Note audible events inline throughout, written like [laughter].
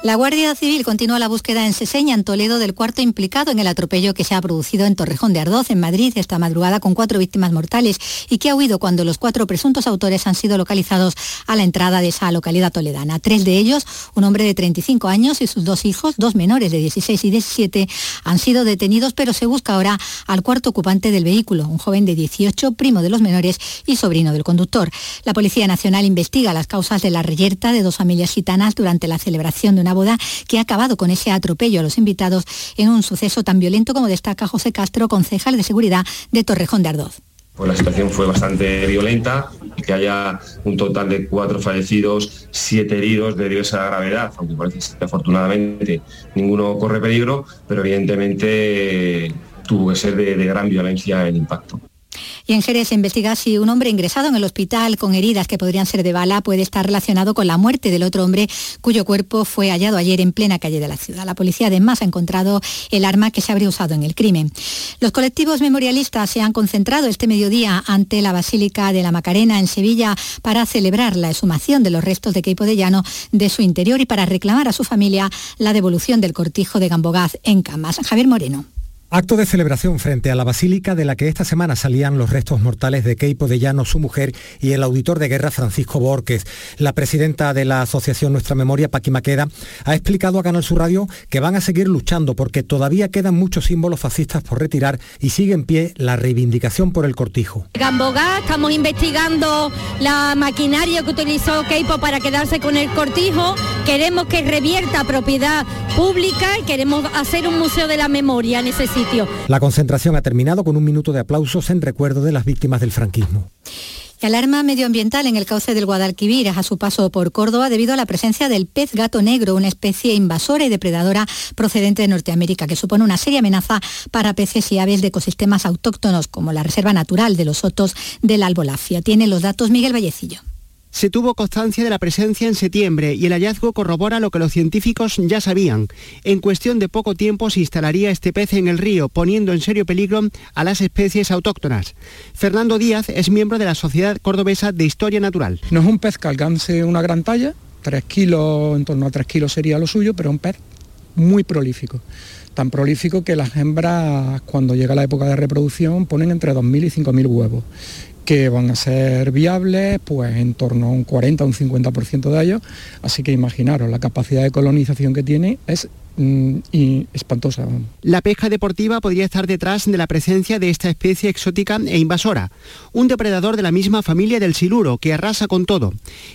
La Guardia Civil continúa la búsqueda en Seseña, en Toledo, del cuarto implicado en el atropello que se ha producido en Torrejón de Ardoz, en Madrid, esta madrugada con cuatro víctimas mortales y que ha huido cuando los cuatro presuntos autores han sido localizados a la entrada de esa localidad toledana. Tres de ellos, un hombre de 35 años y sus dos hijos, dos menores de 16 y 17, han sido detenidos, pero se busca ahora al cuarto ocupante del vehículo, un joven de 18, primo de los menores y sobrino del conductor. La Policía Nacional investiga las causas de la reyerta de dos familias gitanas durante la celebración de una boda que ha acabado con ese atropello a los invitados en un suceso tan violento como destaca José Castro, concejal de seguridad de Torrejón de Ardoz. Pues la situación fue bastante violenta, que haya un total de cuatro fallecidos, siete heridos de diversa gravedad, aunque parece que afortunadamente ninguno corre peligro, pero evidentemente tuvo que ser de gran violencia el impacto. Y en Jerez se investiga si un hombre ingresado en el hospital con heridas que podrían ser de bala puede estar relacionado con la muerte del otro hombre cuyo cuerpo fue hallado ayer en plena calle de la ciudad. La policía además ha encontrado el arma que se habría usado en el crimen. Los colectivos memorialistas se han concentrado este mediodía ante la Basílica de la Macarena en Sevilla para celebrar la exhumación de los restos de Queipo de Llano de su interior y para reclamar a su familia la devolución del cortijo de Gambogaz en Camas. Javier Moreno. Acto de celebración frente a la basílica de la que esta semana salían los restos mortales de Keipo de Llano, su mujer, y el auditor de guerra Francisco Borges. La presidenta de la Asociación Nuestra Memoria, Paqui Maqueda, ha explicado a Canal Sur Radio que van a seguir luchando porque todavía quedan muchos símbolos fascistas por retirar y sigue en pie la reivindicación por el cortijo. Gambogá, estamos investigando la maquinaria que utilizó Keipo para quedarse con el cortijo. Queremos que revierta propiedad pública y queremos hacer un museo de la memoria la concentración ha terminado con un minuto de aplausos en recuerdo de las víctimas del franquismo. Y alarma medioambiental en el cauce del Guadalquivir a su paso por Córdoba debido a la presencia del pez gato negro, una especie invasora y depredadora procedente de Norteamérica que supone una seria amenaza para peces y aves de ecosistemas autóctonos como la Reserva Natural de los Sotos del Albolafia. Tiene los datos Miguel Vallecillo. Se tuvo constancia de la presencia en septiembre y el hallazgo corrobora lo que los científicos ya sabían. En cuestión de poco tiempo se instalaría este pez en el río, poniendo en serio peligro a las especies autóctonas. Fernando Díaz es miembro de la Sociedad Cordobesa de Historia Natural. No es un pez que alcance una gran talla, 3 kilos, en torno a 3 kilos sería lo suyo, pero un pez muy prolífico tan prolífico que las hembras cuando llega la época de reproducción ponen entre 2.000 y 5.000 huevos que van a ser viables pues en torno a un 40 o un 50% de ellos, así que imaginaros, la capacidad de colonización que tiene es mm, y espantosa. La pesca deportiva podría estar detrás de la presencia de esta especie exótica e invasora, un depredador de la misma familia del siluro que arrasa con todo.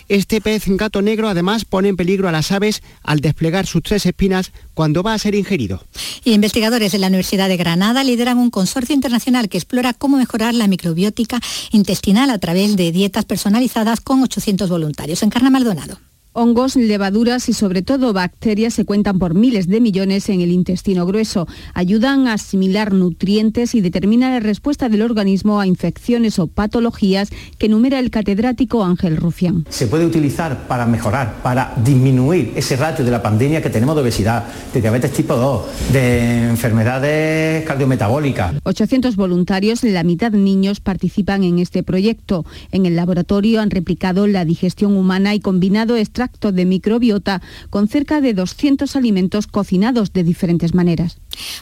Este pez gato negro además pone en peligro a las aves al desplegar sus tres espinas cuando va a ser ingerido. Y investigadores de la Universidad de Granada lideran un consorcio internacional que explora cómo mejorar la microbiótica intestinal a través de dietas personalizadas con 800 voluntarios. Encarna Maldonado. Hongos, levaduras y sobre todo bacterias se cuentan por miles de millones en el intestino grueso. Ayudan a asimilar nutrientes y determinan la respuesta del organismo a infecciones o patologías que enumera el catedrático Ángel Rufián. Se puede utilizar para mejorar, para disminuir ese ratio de la pandemia que tenemos de obesidad, de diabetes tipo 2, de enfermedades cardiometabólicas. 800 voluntarios, la mitad niños, participan en este proyecto. En el laboratorio han replicado la digestión humana y combinado extractos de microbiota con cerca de 200 alimentos cocinados de diferentes maneras.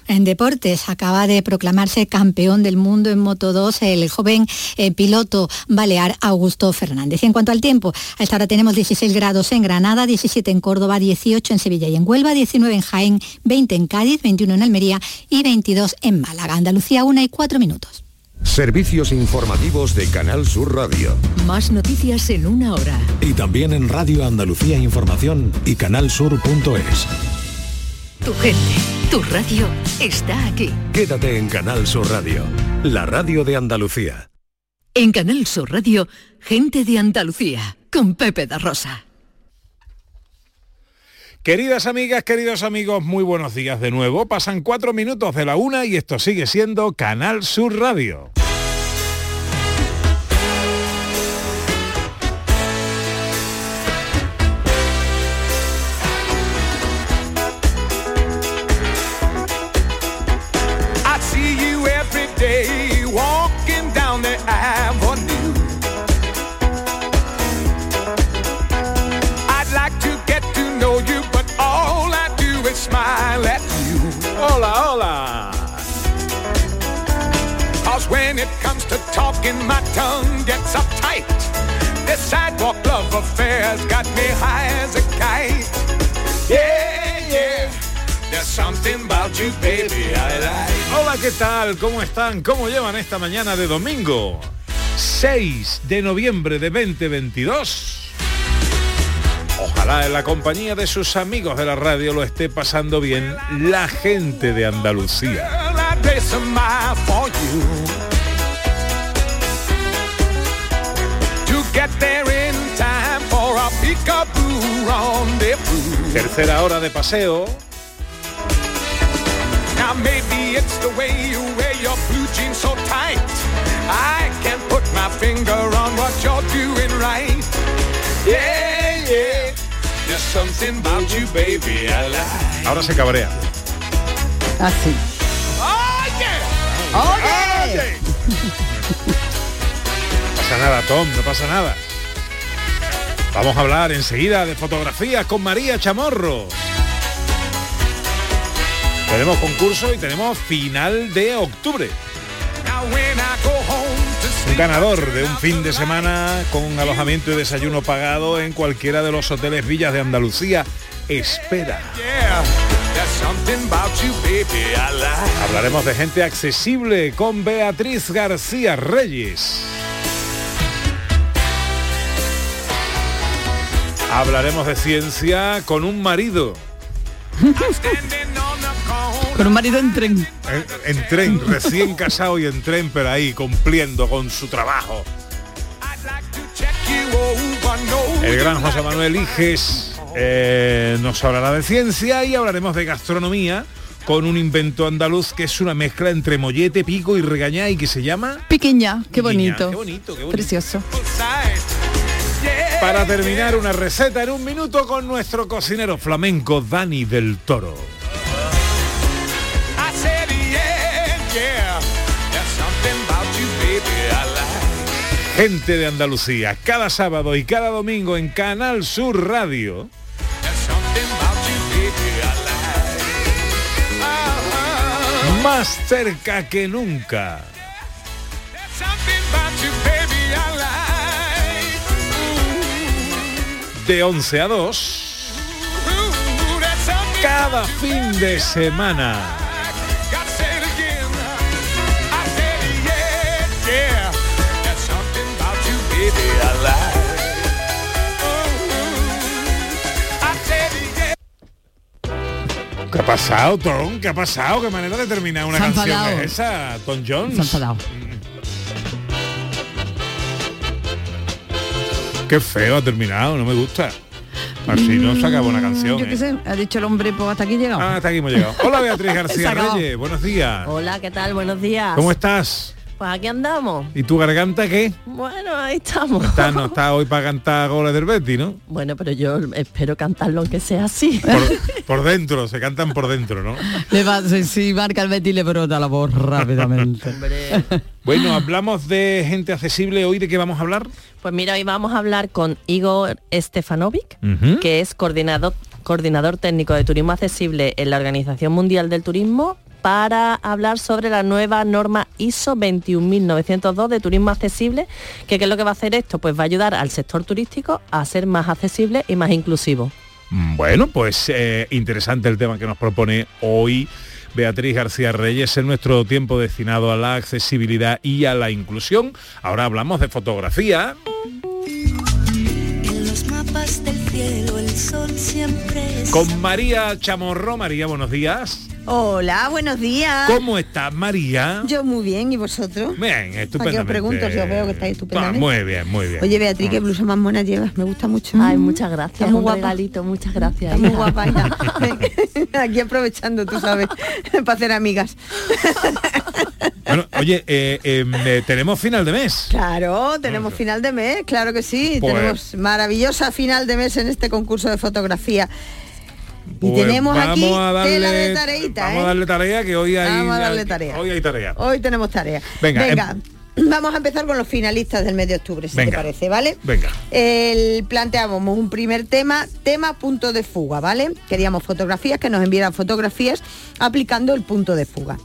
En deportes acaba de proclamarse campeón del mundo en Moto 2 el joven eh, piloto balear Augusto Fernández. Y en cuanto al tiempo, a esta hora tenemos 16 grados en Granada, 17 en Córdoba, 18 en Sevilla y en Huelva, 19 en Jaén, 20 en Cádiz, 21 en Almería y 22 en Málaga. Andalucía, 1 y 4 minutos. Servicios informativos de Canal Sur Radio. Más noticias en una hora. Y también en Radio Andalucía Información y canalsur.es. Tu gente, tu radio está aquí. Quédate en Canal Sur Radio, la radio de Andalucía. En Canal Sur Radio, gente de Andalucía, con Pepe da Rosa. Queridas amigas, queridos amigos, muy buenos días de nuevo. Pasan cuatro minutos de la una y esto sigue siendo Canal Sur Radio. When it comes to talking, my tongue gets uptight. This sidewalk love affair's got me high as a kite. Yeah, yeah. Hola, ¿qué tal? ¿Cómo están? ¿Cómo llevan esta mañana de domingo? 6 de noviembre de 2022. Ojalá en la compañía de sus amigos de la radio lo esté pasando bien la gente de Andalucía. Girl, I'd pay some mile for you. To get there in time for a peekaboo rendezvous. Tercera hora de paseo. Now maybe it's the way you wear your blue jeans so tight. I can't put my finger on what you're doing right. Yeah, yeah. There's something about you, baby, I like. Ahora se cabrea. Así. ¡Oye! No pasa nada, Tom, no pasa nada. Vamos a hablar enseguida de fotografías con María Chamorro. Tenemos concurso y tenemos final de octubre. Un ganador de un fin de semana con alojamiento y desayuno pagado en cualquiera de los hoteles Villas de Andalucía. Espera. yeah. There's something about you, baby, I like. Hablaremos de gente accesible con Beatriz García Reyes. Hablaremos de ciencia con un marido. Con un marido en tren. En, en tren, recién casado y en tren, pero ahí cumpliendo con su trabajo. El gran José Manuel Iges eh, nos hablará de ciencia y hablaremos de gastronomía con un invento andaluz que es una mezcla entre mollete, pico y regañá y que se llama... Piquiña, qué Piquiña. bonito. Qué bonito, qué bonito. Precioso. Para terminar una receta en un minuto con nuestro cocinero flamenco Dani del Toro. Gente de Andalucía, cada sábado y cada domingo en Canal Sur Radio. Más cerca que nunca. De 11 a 2. Ooh, there's something Cada fin de semana. There's something about you. ¿Qué ha pasado, Tom? ¿Qué ha pasado? ¿Qué manera de terminar una canción enfadado. es esa, Tom Jones? Se enfadado. Qué feo ha terminado, no me gusta. Así no se acaba una canción. Mm, Yo ¿eh? sé, ha dicho el hombre, pues hasta aquí llegamos. Ah, hasta aquí hemos llegado. Hola Beatriz [laughs] García. Reyes, buenos días. Hola, ¿qué tal? Buenos días. ¿Cómo estás? Pues aquí andamos. ¿Y tu garganta qué? Bueno, ahí estamos. Está, no está hoy para cantar goles del Betty, ¿no? Bueno, pero yo espero cantarlo aunque sea así. Por, por dentro, se cantan por dentro, ¿no? Le va, si, si marca el Betis le brota la voz rápidamente. [laughs] Bueno, hablamos de gente accesible. ¿Hoy de qué vamos a hablar? Pues mira, hoy vamos a hablar con Igor Stefanovic, que es coordinador, coordinador técnico de turismo accesible en la Organización Mundial del Turismo, para hablar sobre la nueva norma ISO 21902 de turismo accesible, que qué es lo que va a hacer esto? Pues va a ayudar al sector turístico a ser más accesible y más inclusivo. Mm, Bueno, pues eh, interesante el tema que nos propone hoy Beatriz García Reyes en nuestro tiempo destinado a la accesibilidad y a la inclusión. Ahora hablamos de fotografía. En los mapas del cielo el sol siempre es Con María Chamorro. María, buenos días. Hola, buenos días. ¿Cómo estás, María? Yo muy bien, ¿y vosotros? Bien, estupendamente. ¿Para qué os pregunto si os veo que estáis Ah, estupendamente? muy bien, muy bien. Oye, Beatriz, qué blusa más mona llevas, me gusta mucho. Ay, muchas gracias. Está muy guapa. regalito, muchas gracias. Está muy guapa. [laughs] [laughs] Aquí aprovechando, tú sabes, [laughs] para hacer amigas. Bueno, oye, eh, em, eh, tenemos final de mes. Claro, tenemos final de mes, claro que sí. Pues- tenemos maravillosa final de mes en este concurso de fotografía. Y Pues tenemos aquí a darle, tela de tareita, Vamos ¿eh? a darle tarea que hoy hay. Vamos a darle tarea. Hoy hay tarea. Hoy tenemos tarea. Venga, Venga, vamos a empezar con los finalistas del mes de octubre, si te parece, ¿vale? Venga. El, planteamos un primer tema, tema punto de fuga, ¿vale? Queríamos fotografías, que nos enviaran fotografías aplicando el punto de fuga.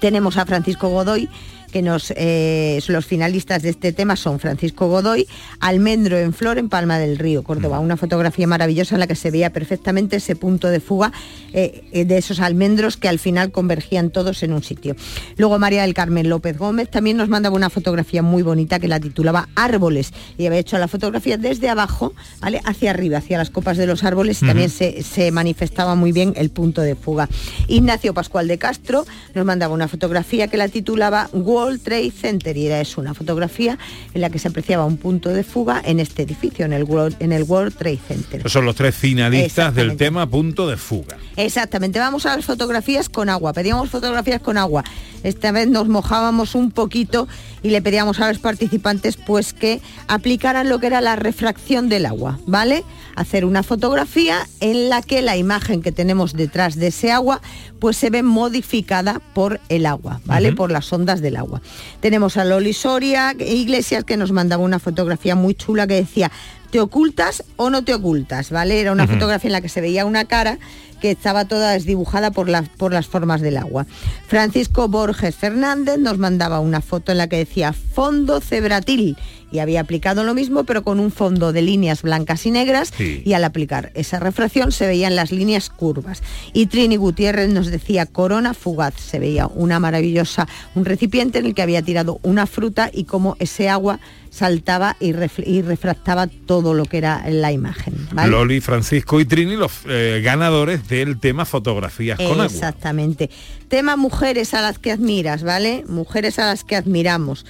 Tenemos a Francisco Godoy, que nos eh, los finalistas de este tema son Francisco Godoy, Almendro en Flor en Palma del Río, Córdoba. Una fotografía maravillosa en la que se veía perfectamente ese punto de fuga eh, eh, de esos almendros que al final convergían todos en un sitio. Luego María del Carmen López Gómez también nos mandaba una fotografía muy bonita que la titulaba Árboles y había hecho la fotografía desde abajo, ¿vale? Hacia arriba, hacia las copas de los árboles y también se, se manifestaba muy bien el punto de fuga. Ignacio Pascual de Castro nos mandaba una fotografía que la titulaba World Trade Center y era eso, una fotografía en la que se apreciaba un punto de fuga en este edificio, en el World, en el World Trade Center. Esos son los tres finalistas del tema punto de fuga. Exactamente, vamos a las fotografías con agua. Pedíamos fotografías con agua. Esta vez nos mojábamos un poquito y le pedíamos a los participantes pues que aplicaran lo que era la refracción del agua, ¿vale? Hacer una fotografía en la que la imagen que tenemos detrás de ese agua pues se ve modificada por el agua, ¿vale? Por las ondas del agua. Tenemos a Loli Soria Iglesias que nos mandaba una fotografía muy chula que decía ¿te ocultas o no te ocultas? ¿Vale? Era una fotografía en la que se veía una cara que estaba toda desdibujada por las, por las formas del agua. Francisco Borges Fernández nos mandaba una foto en la que decía fondo cebratil y había aplicado lo mismo pero con un fondo de líneas blancas y negras Sí. y al aplicar esa refracción se veían las líneas curvas. Y Trini Gutiérrez nos decía corona fugaz, se veía una maravillosa, un recipiente en el que había tirado una fruta y cómo ese agua saltaba y, y refractaba todo lo que era la imagen. ¿vale? Loli, Francisco y Trini, los eh, ganadores del tema fotografías con agua. Exactamente. Tema mujeres a las que admiras, ¿vale? Mujeres a las que admiramos.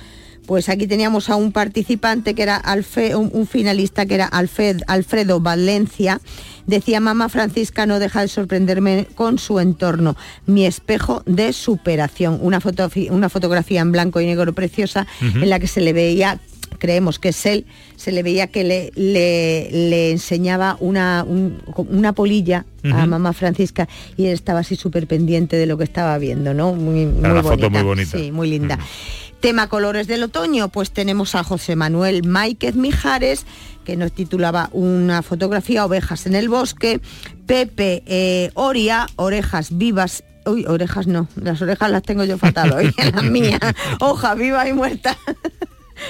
Pues aquí teníamos a un participante que era Alfe, un, un finalista que era Alfred, Alfredo Valencia. Decía, mamá Francisca no deja de sorprenderme con su entorno, mi espejo de superación. Una, foto, una fotografía en blanco y negro preciosa en la que se le veía creemos que es él, se le veía que le, le, le enseñaba una, un- una polilla a mamá Francisca y él estaba así súper pendiente de lo que estaba viendo, ¿no? Muy, muy Era una foto bonita. muy bonita. Sí, muy linda. Tema colores del otoño, pues tenemos a José Manuel Máiquez Mijares, que nos titulaba una fotografía, ovejas en el bosque, Pepe eh, Oria, orejas vivas. Uy, orejas no, las orejas las tengo yo fatal hoy, [laughs] las mías. [laughs] Hoja viva y muerta.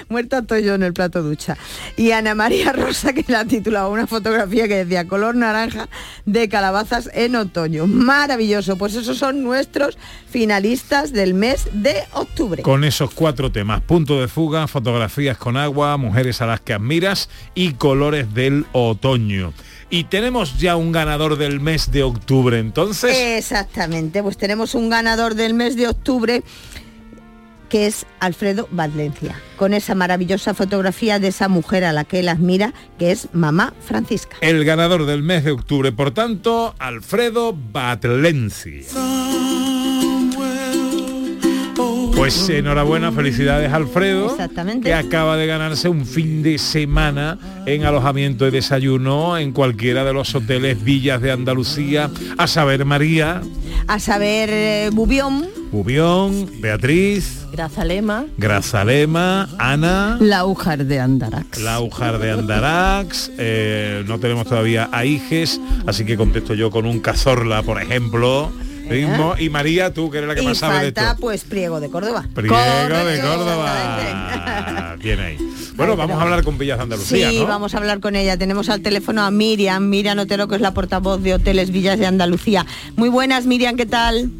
Muerta estoy yo en el plato ducha. Y Ana María [laughs] Rosa, que la titulaba una fotografía que decía color naranja de calabazas en otoño. Maravilloso. Pues esos son nuestros finalistas del mes de octubre. Con esos cuatro temas, punto de fuga, fotografías con agua, mujeres a las que admiras y colores del otoño. Y tenemos ya un ganador del mes de octubre, entonces... Exactamente, pues tenemos un ganador del mes de octubre que es Alfredo Valencia, con esa maravillosa fotografía de esa mujer a la que él admira, que es mamá Francisca. El ganador del mes de octubre, por tanto, Alfredo Batlenzi. Pues enhorabuena, felicidades Alfredo, Exactamente. que acaba de ganarse un fin de semana en alojamiento y desayuno en cualquiera de los hoteles villas de Andalucía, a saber María, A saber, eh, Bubión, Bubión, Beatriz, Grazalema. Grazalema, Ana, Laujar de Andarax. Laujar de Andarax, eh, no tenemos todavía a Iges, así que contesto yo con un cazorla, por ejemplo. Y María, tú que eres la que y más sabe de esto. falta pues Priego de Córdoba. Priego de Córdoba. Bien [laughs] ahí. Bueno, vamos a hablar con Villas de Andalucía, Sí, ¿no? vamos a hablar con ella. Tenemos al teléfono a Miriam, Miriam Otero, que es la portavoz de Hoteles Villas de Andalucía. Muy buenas, Miriam, ¿qué tal?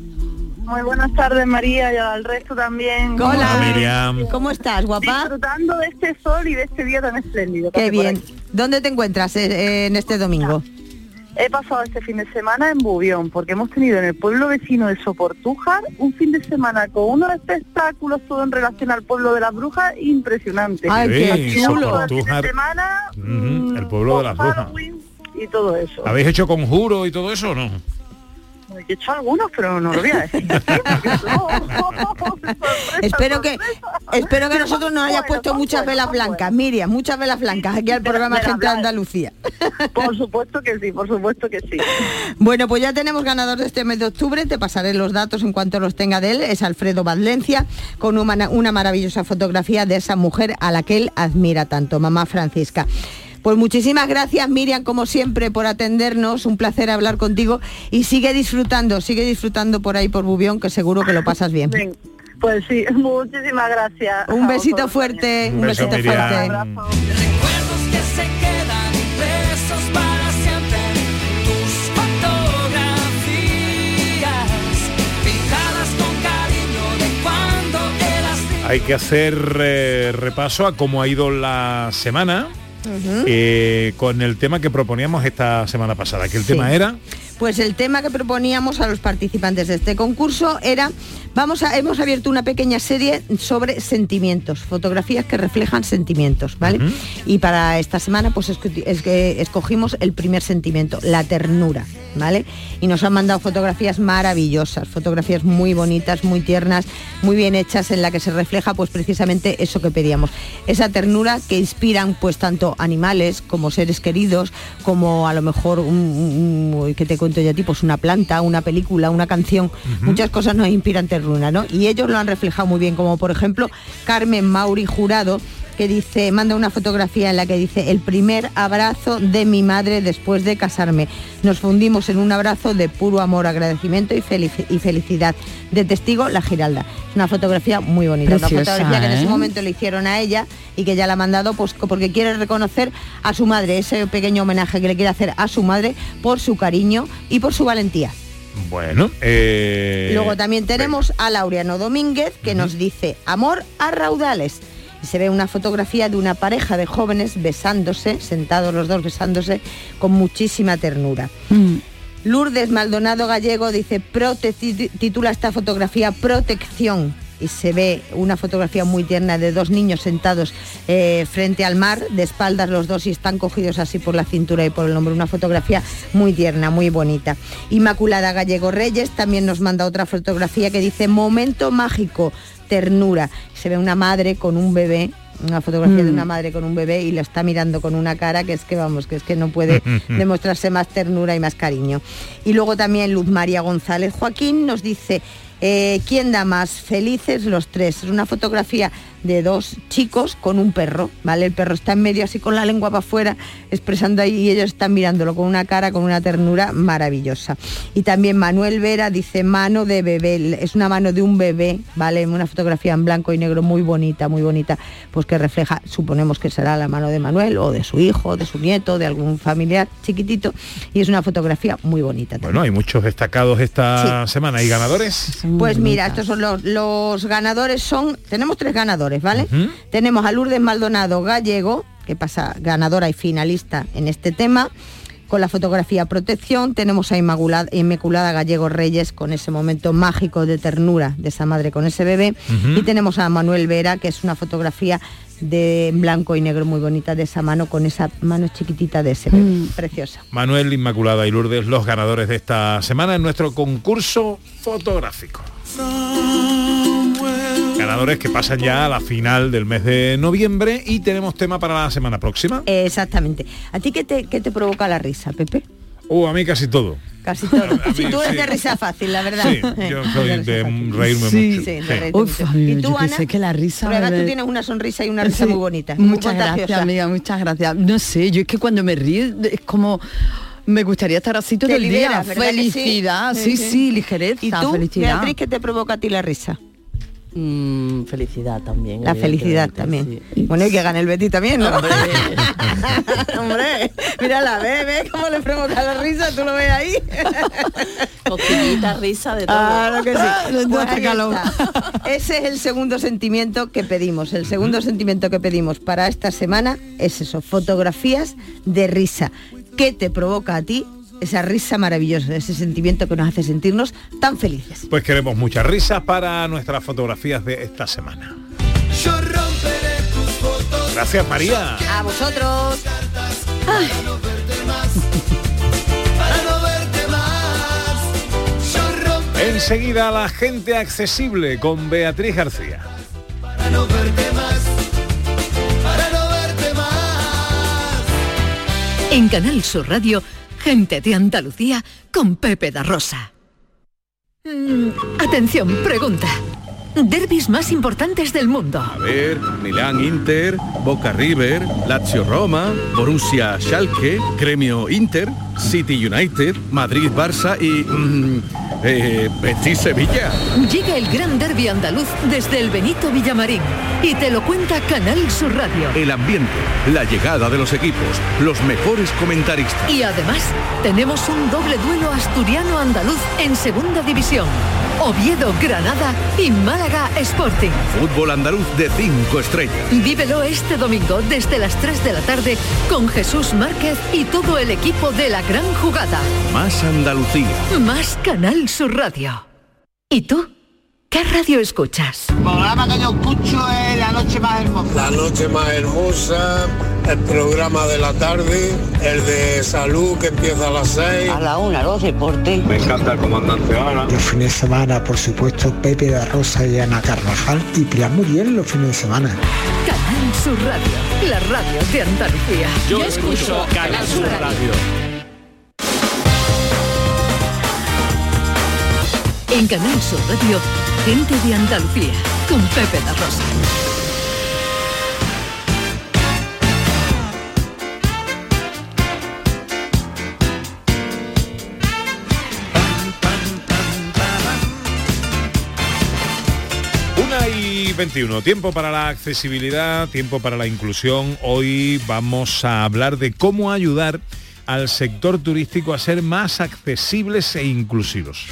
Muy buenas tardes María y al resto también. Hola. Miriam. ¿Cómo estás, guapa? Disfrutando de este sol y de este día tan espléndido. Qué bien. ¿Dónde te encuentras eh, eh, en este domingo? He pasado este fin de semana en Bubión porque hemos tenido en el pueblo vecino de Soportújar un fin de semana con unos espectáculos todo en relación al pueblo de las brujas impresionante. Ay, qué Chulo. chulo. El fin de Soportújar. semana Ujú, el pueblo de las brujas. Y todo eso. ¿Habéis hecho conjuro y todo eso o no? He hecho algunos, pero no lo voy a decir. [laughs] espero que espero que nosotros nos hayas puesto muchas velas blancas, Miriam, muchas velas blancas aquí al programa velas Central. Andalucía. [laughs] [laughs] Por supuesto que sí, por supuesto que sí. Bueno, pues ya tenemos ganador de este mes de octubre, te pasaré los datos en cuanto los tenga de él, es Alfredo Valencia, con una, una maravillosa fotografía de esa mujer a la que él admira tanto, mamá Francisca. Pues muchísimas gracias Miriam, como siempre, por atendernos, un placer hablar contigo y sigue disfrutando, sigue disfrutando por ahí por Bubión, que seguro que lo pasas bien. Pues sí, [laughs] muchísimas gracias. Un besito fuerte, un, besito fuerte. Recuerdos que se quedan impresos para siempre. Tus fotografías pintadas con cariño de cuando eras Hay que hacer eh, repaso a cómo ha ido la semana Eh, con el tema que proponíamos esta semana pasada, que el Sí. tema era... Pues el tema que proponíamos a los participantes de este concurso era, vamos a, hemos abierto una pequeña serie sobre sentimientos, fotografías que reflejan sentimientos, ¿vale? Y para esta semana pues es que escogimos el primer sentimiento, la ternura, ¿vale? Y nos han mandado fotografías maravillosas, fotografías muy bonitas, muy tiernas, muy bien hechas en la que se refleja pues precisamente eso que pedíamos, esa ternura que inspiran pues tanto animales como seres queridos, como a lo mejor un, un- un- que te cuento yo a ti, pues una planta, una película, una canción, muchas cosas nos inspiran ternura, ¿no? Y ellos lo han reflejado muy bien, como por ejemplo Carmen Mauri Jurado, que dice, manda una fotografía en la que dice el primer abrazo de mi madre después de casarme. Nos fundimos en un abrazo de puro amor, agradecimiento y, felici- y felicidad. De testigo, la Giralda. Es una fotografía muy bonita. Preciosa, una fotografía que en ese ¿eh? momento le hicieron a ella y que ya la ha mandado pues porque quiere reconocer a su madre, ese pequeño homenaje que le quiere hacer a su madre por su cariño y por su valentía. Bueno, eh, Luego también tenemos a Laureano Domínguez que nos dice amor a raudales. Y se ve una fotografía de una pareja de jóvenes besándose, sentados los dos besándose, con muchísima ternura. Lourdes Maldonado Gallego dice, titula esta fotografía Protección. Y se ve una fotografía muy tierna de dos niños sentados eh, frente al mar, de espaldas los dos y están cogidos así por la cintura y por el hombro. Una fotografía muy tierna, muy bonita. Inmaculada Gallego Reyes también nos manda otra fotografía que dice Momento mágico, ternura. Se ve una madre con un bebé una fotografía de Mm. una madre con un bebé y lo está mirando con una cara que es que vamos, que es que no puede [laughs] demostrarse más ternura y más cariño. Y luego también Luz María González Joaquín nos dice, eh, ¿quién da más? Felices los tres. Es una fotografía de dos chicos con un perro, ¿vale? El perro está en medio así con la lengua para afuera, expresando ahí y ellos están mirándolo con una cara, con una ternura maravillosa. Y también Manuel Vera dice mano de bebé, es una mano de un bebé, ¿vale? Una fotografía en blanco y negro muy bonita, muy bonita, pues que refleja, suponemos que será la mano de Manuel o de su hijo, de su nieto, de algún familiar chiquitito. Y es una fotografía muy bonita. también. Bueno, hay muchos destacados esta semana. ¿Y ganadores? Pues mira, estos son los, los ganadores, son, tenemos tres ganadores, ¿vale? Tenemos a Lourdes Maldonado Gallego, que pasa ganadora y finalista en este tema, con la fotografía Protección. Tenemos a Inmaculada, Inmaculada Gallego Reyes con ese momento mágico de ternura de esa madre con ese bebé. Y tenemos a Manuel Vera, que es una fotografía de blanco y negro muy bonita de esa mano con esa mano chiquitita de ese bebé. Preciosa. Manuel, Inmaculada y Lourdes, los ganadores de esta semana en nuestro concurso fotográfico. Ganadores que pasan ya a la final del mes de noviembre y tenemos tema para la semana próxima. Exactamente. ¿A ti qué te, qué te provoca la risa, Pepe? Uh, a mí casi todo. Casi todo. [laughs] Si tú eres sí. de risa fácil, la verdad. Sí, [laughs] yo soy de reírme Sí. mucho. Sí, de ¿Y tú, Ana? sé que la risa además me- tú tienes una sonrisa y una risa Sí, muy bonita. Muchas gracias, amiga, muchas gracias. No sé, yo es que cuando me río es como me gustaría estar así todo Te el día. Felicidad, sí, Sí, sí, sí. ligereza, ¿Y tú, felicidad. Beatriz, qué te provoca a ti la risa? Mm, felicidad también. La felicidad también. Bueno, y que gane el Betty también, ¿no? Hombre. [laughs] Hombre, mira la ve, ve cómo le provoca la risa, tú lo ves ahí. [laughs] Cosquillita, risa, de todo. Claro que sí. [laughs] Pues. Ese es el segundo sentimiento que pedimos. El segundo sentimiento que pedimos para esta semana es eso, fotografías de risa. ¿Qué te provoca a ti esa risa maravillosa, ese sentimiento que nos hace sentirnos tan felices? Pues queremos muchas risas para nuestras fotografías de esta semana. Yo romperé tus fotos. Gracias María. A vosotros. Para no verte más. Para no verte más. Yo romperé Enseguida la gente accesible con Beatriz García. para no verte más. Para no verte más. En Canal Sur Radio, gente de Andalucía con Pepe da Rosa. Mm, atención, pregunta. Derbis más importantes del mundo. A ver, Milán Inter, Boca River, Lazio Roma, Borussia Schalke, Gremio Inter. City United, Madrid Barça y... mm, eh, Betis Sevilla. Llega el gran derby andaluz desde el Benito Villamarín y te lo cuenta Canal Sur Radio. El ambiente, la llegada de los equipos, los mejores comentaristas. Y además tenemos un doble duelo asturiano-andaluz en segunda división. Oviedo, Granada y Málaga Sporting. Fútbol andaluz de cinco estrellas. Vívelo este domingo desde las 3 de la tarde con Jesús Márquez y todo el equipo de la gran jugada. Más Andalucía. Más Canal Sur Radio. ¿Y tú? ¿Qué radio escuchas? El programa que yo escucho es La Noche Más Hermosa. La noche más hermosa, el programa de la tarde, el de salud que empieza a las 6. A la una, los deportes. Me encanta el comandante Ana. Los fines de semana, por supuesto, Pepe de Rosa y Ana Carvajal y Pilar Muriel los fines de semana. Canal Sur Radio, la radio de Andalucía. Yo escucho Canal Sur Radio. En Canal Sur Radio, gente de Andalucía, con Pepe da Rosa. 21, tiempo para la accesibilidad, tiempo para la inclusión. Hoy vamos a hablar de cómo ayudar al sector turístico a ser más accesibles e inclusivos.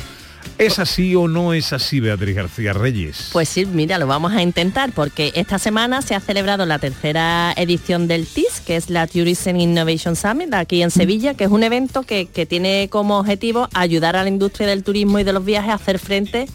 ¿Es así o no es así, Beatriz García Reyes? Pues sí, mira, lo vamos a intentar porque esta semana se ha celebrado la tercera edición del TIS, que es la Tourism Innovation Summit, aquí en Sevilla, que es un evento que, que tiene como objetivo ayudar a la industria del turismo y de los viajes a hacer frente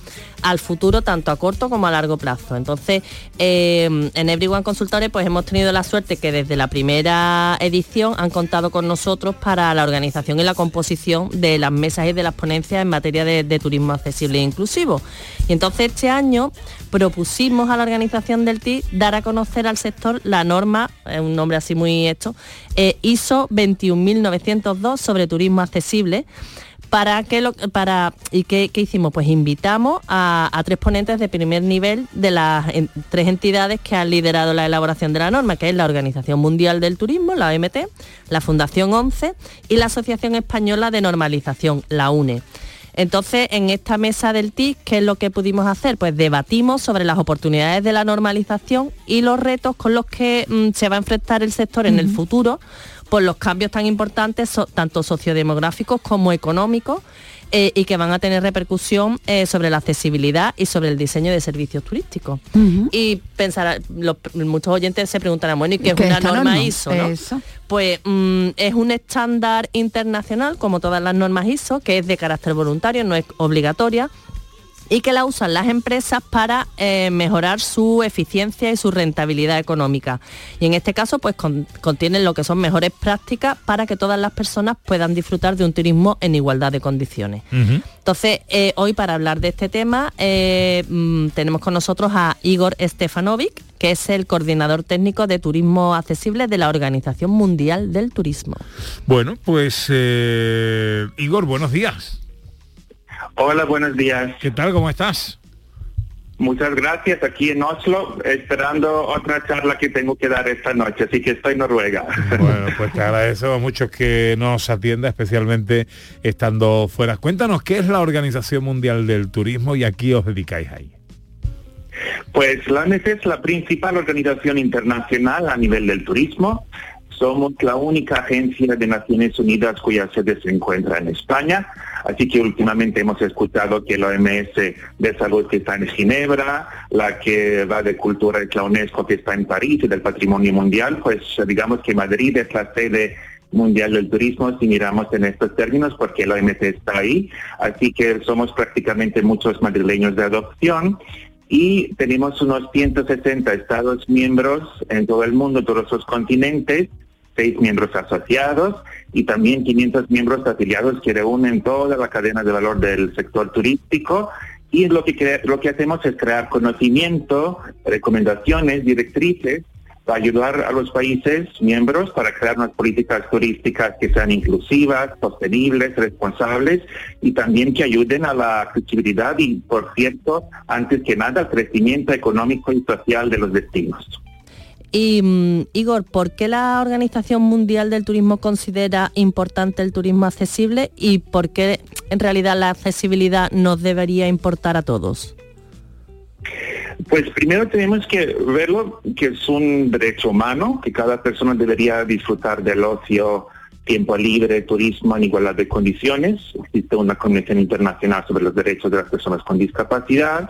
al futuro tanto a corto como a largo plazo. Entonces, eh, en Everyone Consultores pues hemos tenido la suerte que desde la primera edición han contado con nosotros para la organización y la composición de las mesas y de las ponencias en materia de, turismo accesible e inclusivo. Y entonces este año propusimos a la organización del TIC dar a conocer al sector la norma, es un nombre así muy hecho, eh, ISO 21902 sobre turismo accesible para que lo, para y qué, qué hicimos pues invitamos a, a tres ponentes de primer nivel de las en- tres entidades que han liderado la elaboración de la norma que es la Organización Mundial del Turismo la OMT la Fundación 11 y la Asociación Española de Normalización la UNE. Entonces, en esta mesa del TIC, ¿qué es lo que pudimos hacer? Pues debatimos sobre las oportunidades de la normalización y los retos con los que mm, se va a enfrentar el sector en el futuro por los cambios tan importantes, so- tanto sociodemográficos como económicos, eh, y que van a tener repercusión eh, sobre la accesibilidad y sobre el diseño de servicios turísticos. Y pensar, los- muchos oyentes se preguntarán, bueno, ¿y qué es ¿Qué es una norma norma? ISO? no? Pues mm, es un estándar internacional, como todas las normas ISO, que es de carácter voluntario, no es obligatoria, y que la usan las empresas para eh, mejorar su eficiencia y su rentabilidad económica. Y en este caso, pues con- contienen lo que son mejores prácticas para que todas las personas puedan disfrutar de un turismo en igualdad de condiciones. Entonces, eh, hoy para hablar de este tema eh, mm, tenemos con nosotros a Igor Stefanovic, que es el coordinador técnico de turismo accesible de la Organización Mundial del Turismo. Bueno, pues Igor, buenos días. Hola, buenos días. ¿Qué tal? ¿Cómo estás? Muchas gracias. Aquí en Oslo, esperando otra charla que tengo que dar esta noche, así que estoy en Noruega. [laughs] Bueno, pues te agradecemos mucho que nos atienda, especialmente estando fuera. Cuéntanos qué es la Organización Mundial del Turismo y a qué os dedicáis ahí. Pues la OMS es la principal organización internacional a nivel del turismo. Somos la única agencia de Naciones Unidas cuya sede se encuentra en España, así que últimamente hemos escuchado que la OMS de Salud que está en Ginebra, la que va de Cultura es la UNESCO que está en París y del Patrimonio Mundial, pues digamos que Madrid es la sede mundial del turismo si miramos en estos términos porque la OMS está ahí, así que somos prácticamente muchos madrileños de adopción y tenemos unos 160 estados miembros en todo el mundo, todos los continentes, seis miembros asociados y también 500 miembros afiliados que reúnen toda la cadena de valor del sector turístico. Y lo que, lo que hacemos es crear conocimiento, recomendaciones, directrices para ayudar a los países miembros para crear unas políticas turísticas que sean inclusivas, sostenibles, responsables y también que ayuden a la accesibilidad y, por cierto, antes que nada, al crecimiento económico y social de los destinos. Y mm, Igor, ¿por qué la Organización Mundial del Turismo considera importante el turismo accesible y por qué en realidad la accesibilidad nos debería importar a todos? Pues primero tenemos que verlo que es un derecho humano, que cada persona debería disfrutar del ocio, tiempo libre, turismo en igualdad de condiciones. Existe una Convención Internacional sobre los Derechos de las Personas con Discapacidad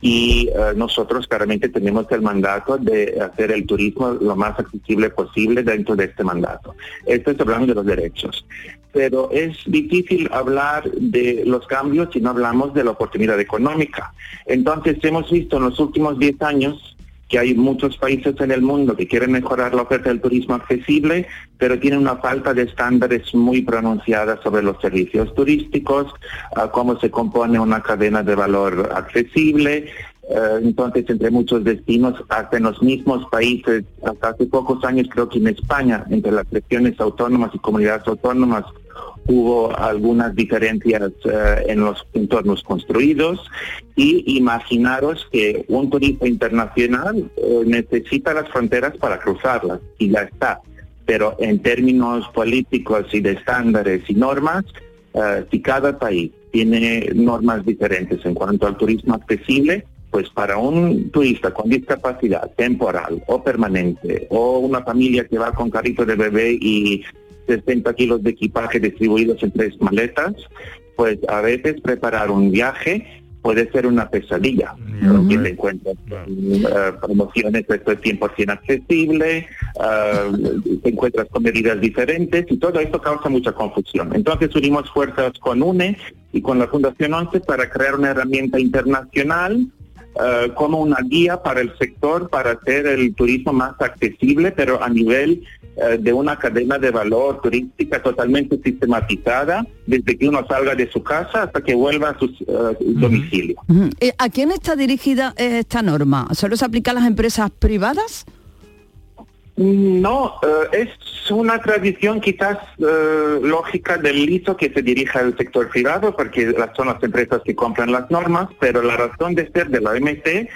y eh, nosotros claramente tenemos el mandato de hacer el turismo lo más accesible posible dentro de este mandato. Esto es hablando de los derechos. Pero es difícil hablar de los cambios si no hablamos de la oportunidad económica. Entonces hemos visto en los últimos 10 años que hay muchos países en el mundo que quieren mejorar la oferta del turismo accesible, pero tienen una falta de estándares muy pronunciada sobre los servicios turísticos, ah, cómo se compone una cadena de valor accesible. Eh, entonces, entre muchos destinos, hasta en los mismos países, hasta hace pocos años, creo que en España, entre las regiones autónomas y comunidades autónomas, hubo algunas diferencias eh, en los entornos construidos y imaginaros que un turista internacional eh, necesita las fronteras para cruzarlas y ya está. Pero en términos políticos y de estándares y normas, eh, si cada país tiene normas diferentes en cuanto al turismo accesible, pues para un turista con discapacidad temporal o permanente o una familia que va con carrito de bebé y 60 kilos de equipaje distribuidos en tres maletas, pues a veces preparar un viaje puede ser una pesadilla, porque te encuentras uh, promociones, esto es 100% accesible, uh, [laughs] te encuentras con medidas diferentes y todo esto causa mucha confusión. Entonces unimos fuerzas con UNE y con la Fundación 11 para crear una herramienta internacional uh, como una guía para el sector para hacer el turismo más accesible, pero a nivel eh, de una cadena de valor turística totalmente sistematizada desde que uno salga de su casa hasta que vuelva a su eh, domicilio. Eh, ¿A quién está dirigida esta norma? ¿Solo se aplica a las empresas privadas? No, es una tradición quizás lógica del liso que se dirija al sector privado, porque son las empresas que compran las normas, pero la razón de ser de la OMC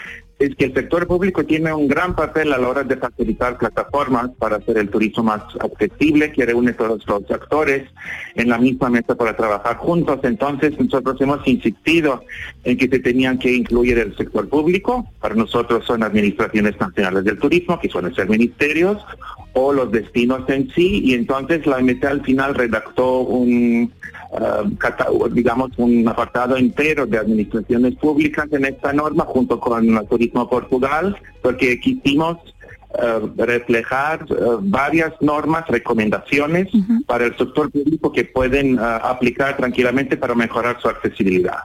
es que el sector público tiene un gran papel a la hora de facilitar plataformas para hacer el turismo más accesible, que reúne todos los actores en la misma mesa para trabajar juntos. Entonces nosotros hemos insistido en que se tenían que incluir el sector público. Para nosotros son administraciones nacionales del turismo, que suelen ser ministerios, o los destinos en sí. Y entonces la MT al final redactó un uh, digamos, un apartado entero de administraciones públicas en esta norma junto con el Turismo Portugal, porque quisimos uh, reflejar uh, varias normas, recomendaciones para el sector público que pueden aplicar tranquilamente para mejorar su accesibilidad.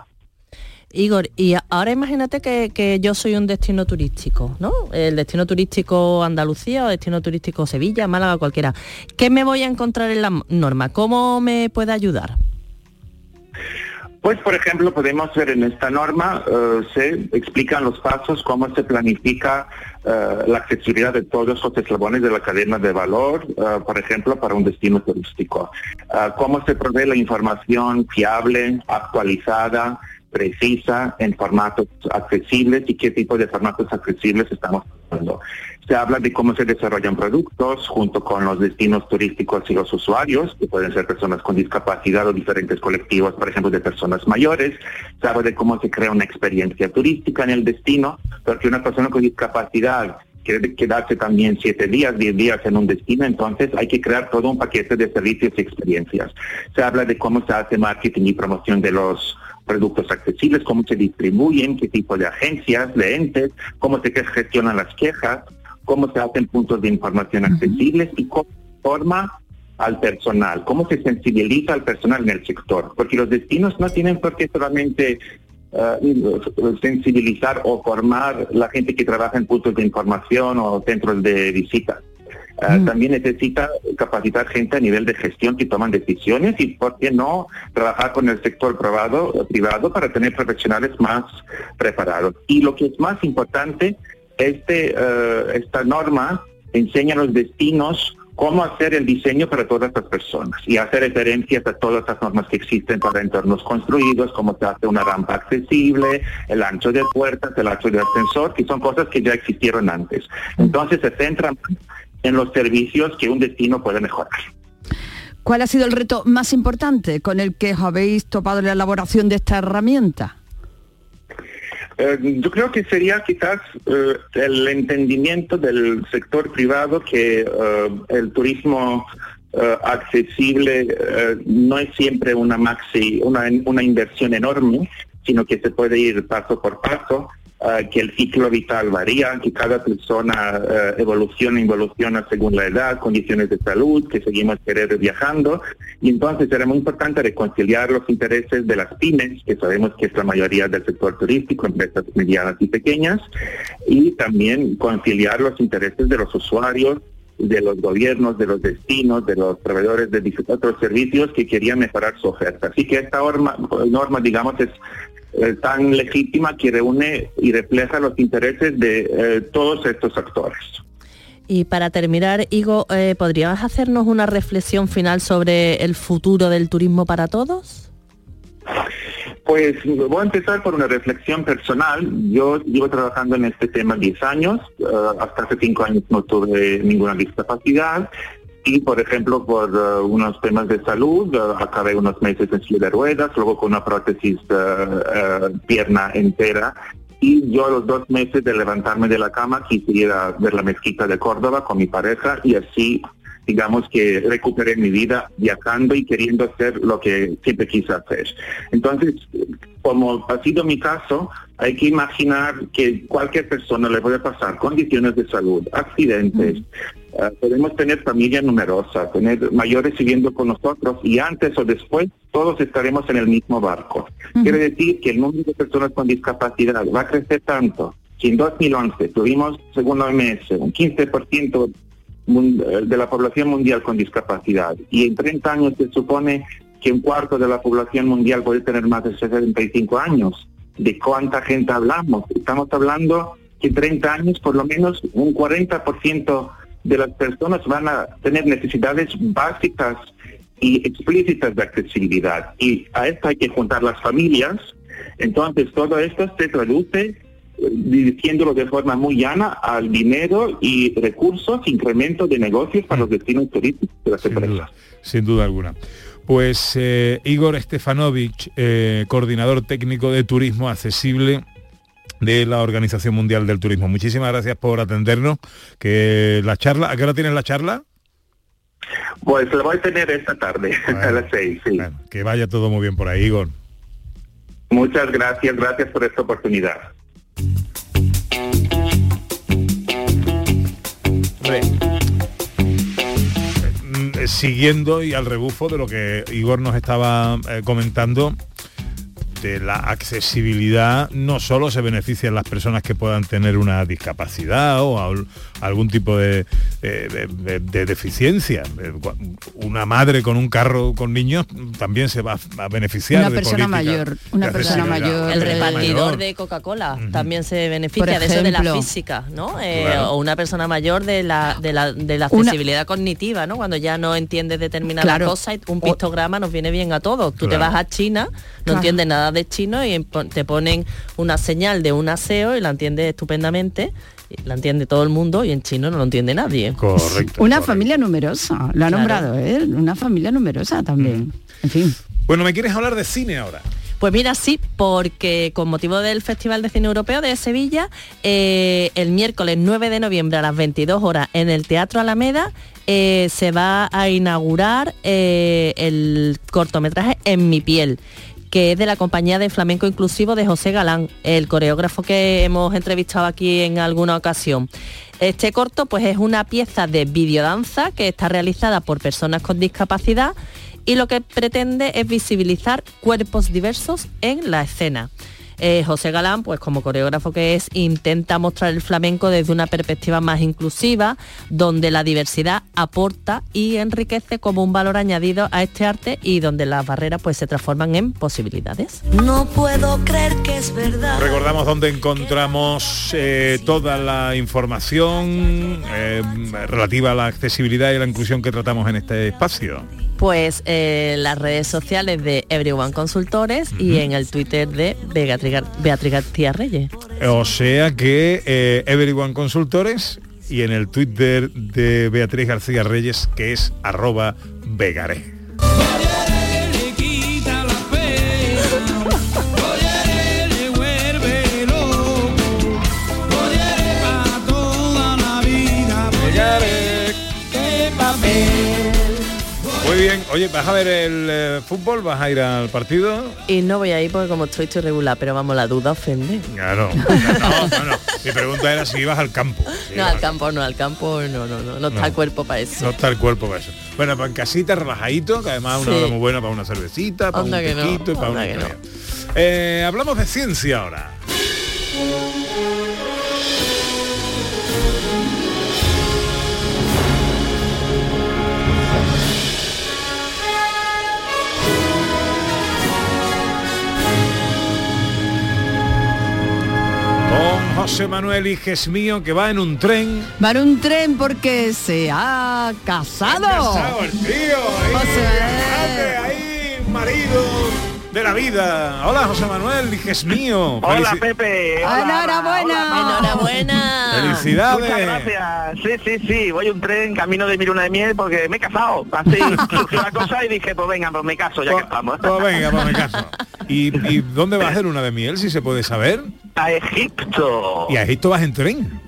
Igor, y ahora imagínate que, yo soy un destino turístico, ¿no? El destino turístico Andalucía o destino turístico Sevilla, Málaga, cualquiera. ¿Qué me voy a encontrar en la norma? ¿Cómo me puede ayudar? Pues, por ejemplo, podemos ver en esta norma, eh, se explican los pasos, cómo se planifica eh, la accesibilidad de todos los eslabones de la cadena de valor, eh, por ejemplo, para un destino turístico. cómo se provee la información fiable, actualizada, precisa, en formatos accesibles y qué tipo de formatos accesibles estamos hablando. Se habla de cómo se desarrollan productos junto con los destinos turísticos y los usuarios, que pueden ser personas con discapacidad o diferentes colectivos, por ejemplo, de personas mayores. Se habla de cómo se crea una experiencia turística en el destino, porque una persona con discapacidad quiere quedarse también siete días, diez días en un destino, entonces hay que crear todo un paquete de servicios y experiencias. Se habla de cómo se hace marketing y promoción de los productos accesibles, cómo se distribuyen, qué tipo de agencias, de entes, cómo se gestionan las quejas, cómo se hacen puntos de información accesibles y cómo forma al personal, cómo se sensibiliza al personal en el sector, porque los destinos no tienen por qué solamente uh, sensibilizar o formar la gente que trabaja en puntos de información o centros de visita. Uh, También necesita capacitar gente a nivel de gestión que toman decisiones y, ¿por qué no?, trabajar con el sector privado, privado para tener profesionales más preparados. Y lo que es más importante este, eh, esta norma enseña a los destinos cómo hacer el diseño para todas estas personas y hacer referencias a todas las normas que existen para entornos construidos, cómo se hace una rampa accesible, el ancho de puertas, el ancho de ascensor, que son cosas que ya existieron antes. Entonces se centran en los servicios que un destino puede mejorar. ¿Cuál ha sido el reto más importante con el que os habéis topado en la elaboración de esta herramienta? Eh, yo creo que sería quizás eh, el entendimiento del sector privado que eh, el turismo accesible no es siempre una maxi, una, una inversión enorme, sino que se puede ir paso por paso Ah, que el ciclo vital varía, que cada persona uh, evoluciona, evoluciona según la edad, condiciones de salud, que seguimos querer viajando. Y entonces era muy importante reconciliar los intereses de las pymes, que sabemos que es la mayoría del sector turístico, empresas medianas y pequeñas, y también conciliar los intereses de los usuarios de los gobiernos, de los destinos, de los proveedores de otros servicios que querían mejorar su oferta. Así que esta norma, norma digamos, es eh, tan legítima que reúne y refleja los intereses de eh, todos estos actores. Y para terminar, Igo, eh, ¿podrías hacernos una reflexión final sobre el futuro del turismo para todos? Pues voy a empezar por una reflexión personal. Yo llevo trabajando en este tema 10 años, hasta hace 5 años no tuve ninguna discapacidad y, por ejemplo, por uh, unos temas de salud, uh, acabé unos meses en silla de ruedas, luego con una prótesis uh, pierna entera. Y yo a los dos meses de levantarme de la cama quise ir a ver la mezquita de Córdoba con mi pareja y así digamos que recuperé mi vida viajando y queriendo hacer lo que siempre quise hacer. Entonces, como ha sido mi caso, hay que imaginar que cualquier persona le puede pasar condiciones de salud, accidentes, eh, podemos tener familia numerosa, tener mayores viviendo con nosotros y antes o después todos estaremos en el mismo barco. Quiere decir que el número de personas con discapacidad va a crecer tanto. Si en 2011 tuvimos, según la OMS, un 15% de la población mundial con discapacidad y en 30 años se supone que un cuarto de la población mundial puede tener más de 65 años. ¿De cuánta gente hablamos? Estamos hablando que en 30 años por lo menos un 40% de las personas van a tener necesidades básicas y explícitas de accesibilidad. Y a esto hay que juntar las familias. Entonces todo esto se traduce diciéndolo de forma muy llana al dinero y recursos, incremento de negocios para los destinos turísticos de las sin empresas. Duda, sin duda alguna. Pues eh, Igor Stefanovic, eh, coordinador técnico de turismo accesible, de la Organización Mundial del Turismo. Muchísimas gracias por atendernos. Que la charla, ¿a qué hora tienes la charla? Pues la voy a tener esta tarde, [laughs] a las seis, sí. Bueno, que vaya todo muy bien por ahí, Igor. Muchas gracias, gracias por esta oportunidad. Hombre, eh, siguiendo y al rebufo de lo que Igor nos estaba eh, comentando, de la accesibilidad no solo se benefician las personas que puedan tener una discapacidad o algún tipo de, de- de- de deficiencia. Eh, Una madre con un carro con niños también se va a beneficiar. Una de persona mayor, una persona mayor, El repartidor mayor. de Coca-Cola también se beneficia Por de eso de la ejemplo. física, ¿no? Eh, Claro. O una persona mayor de la, de la, de la Una- accesibilidad cognitiva, ¿no? Cuando ya no entiendes determinada Claro. cosa y un pictograma nos viene bien a todos. Tú te vas a China, no Claro. entiendes nada de chino y te ponen una señal de un aseo y la entiendes estupendamente. La entiende todo el mundo y en chino no lo entiende nadie. Correcto. Una correcto. familia numerosa, lo ha Claro. nombrado él, una familia numerosa también. En fin. Bueno, ¿me quieres hablar de cine ahora? Pues mira, sí, porque con motivo del Festival de Cine Europeo de Sevilla, eh, el miércoles 9 de noviembre a las 22 horas en el Teatro Alameda eh, se va a inaugurar eh, el cortometraje En mi piel que es de la compañía de flamenco inclusivo de José Galán, el coreógrafo que hemos entrevistado aquí en alguna ocasión. Este corto pues es una pieza de videodanza que está realizada por personas con discapacidad y lo que pretende es visibilizar cuerpos diversos en la escena. Eh, José Galán, pues como coreógrafo que es, intenta mostrar el flamenco desde una perspectiva más inclusiva, donde la diversidad aporta y enriquece como un valor añadido a este arte y donde las barreras pues se transforman en posibilidades. No puedo creer que es verdad. Recordamos dónde encontramos eh, toda la información eh, relativa a la accesibilidad y la inclusión que tratamos en este espacio. Pues eh, las redes sociales de Everyone Consultores y en el Twitter de Beatriz, Gar- Beatriz García Reyes. O sea que eh, Everyone Consultores y en el Twitter de Beatriz García Reyes, que es arroba vegaré. Muy bien, oye, ¿vas a ver el eh, fútbol? ¿Vas a ir al partido? Y no voy a ir porque como estoy, estoy regular, pero vamos, la duda ofende. Claro. [laughs] No, no, no. Mi pregunta era si ibas al campo. Si No, al campo, no, al campo, no, no, no, no está No. el cuerpo para eso. No está el cuerpo para eso. Bueno, para en casita, relajadito, que además es una Sí. hora muy buena para una cervecita, para un no, tequito y para una no. Eh, hablamos de ciencia ahora. Con José Manuel Hijes mío que va en un tren. Va en un tren porque se ha casado. casado el tío, ahí, José grande, ahí, marido de la vida. Hola José Manuel, Hijes mío. Hola Felici- Pepe. Hola, Enhorabuena. Enhorabuena. Felicidades. Muchas gracias. Sí, sí, sí. Voy un tren camino de mi luna de miel porque me he casado. Así [laughs] surgió la cosa y dije, pues venga, pues me caso ya que estamos. Pues venga, pues me caso. ¿Y, y dónde va a hacer una de miel, si se puede saber? A Egipto. ¿Y a Egipto vas en tren?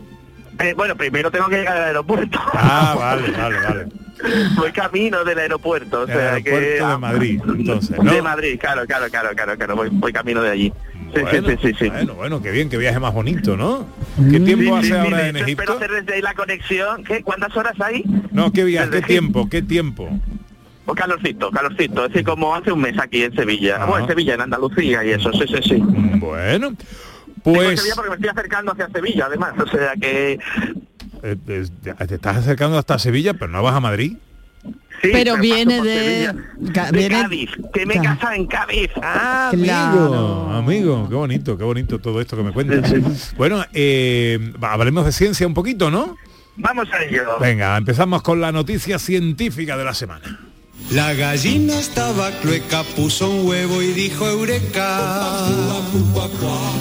Eh, bueno, primero tengo que llegar al aeropuerto. Ah, vale, vale, vale. [laughs] Voy camino del aeropuerto. O sea aeropuerto que, de Madrid, [laughs] entonces, ¿no? De Madrid, claro, claro, claro, claro, claro. Voy, voy camino de allí. Sí, Bueno, sí, sí, sí, sí. Bueno, bueno, qué bien, qué viaje más bonito, ¿no? ¿Qué tiempo Sí, hace sí, ahora en Egipto? Espero hacer desde ahí la conexión. ¿Qué? ¿Cuántas horas hay? No, qué viaje, Desde qué tiempo, qué tiempo. O calorcito, calorcito. Es decir, como hace un mes aquí en Sevilla. Ajá. Bueno, en Sevilla, en Andalucía y eso, sí, sí, sí. Bueno, pues... Sevilla porque me estoy acercando hacia Sevilla, además. O sea que... eh, eh, te estás acercando hasta Sevilla, pero no vas a Madrid. Sí, Pero viene de- Sevilla. ca- de viene- Cádiz, que me he casado en Cádiz. Ah, Claro. amigo, amigo, qué bonito, qué bonito todo esto que me cuentas. Bueno, eh, hablemos de ciencia un poquito, ¿no? Vamos a ello. Venga, empezamos con la noticia científica de la semana. La gallina estaba clueca, puso un huevo y dijo eureka.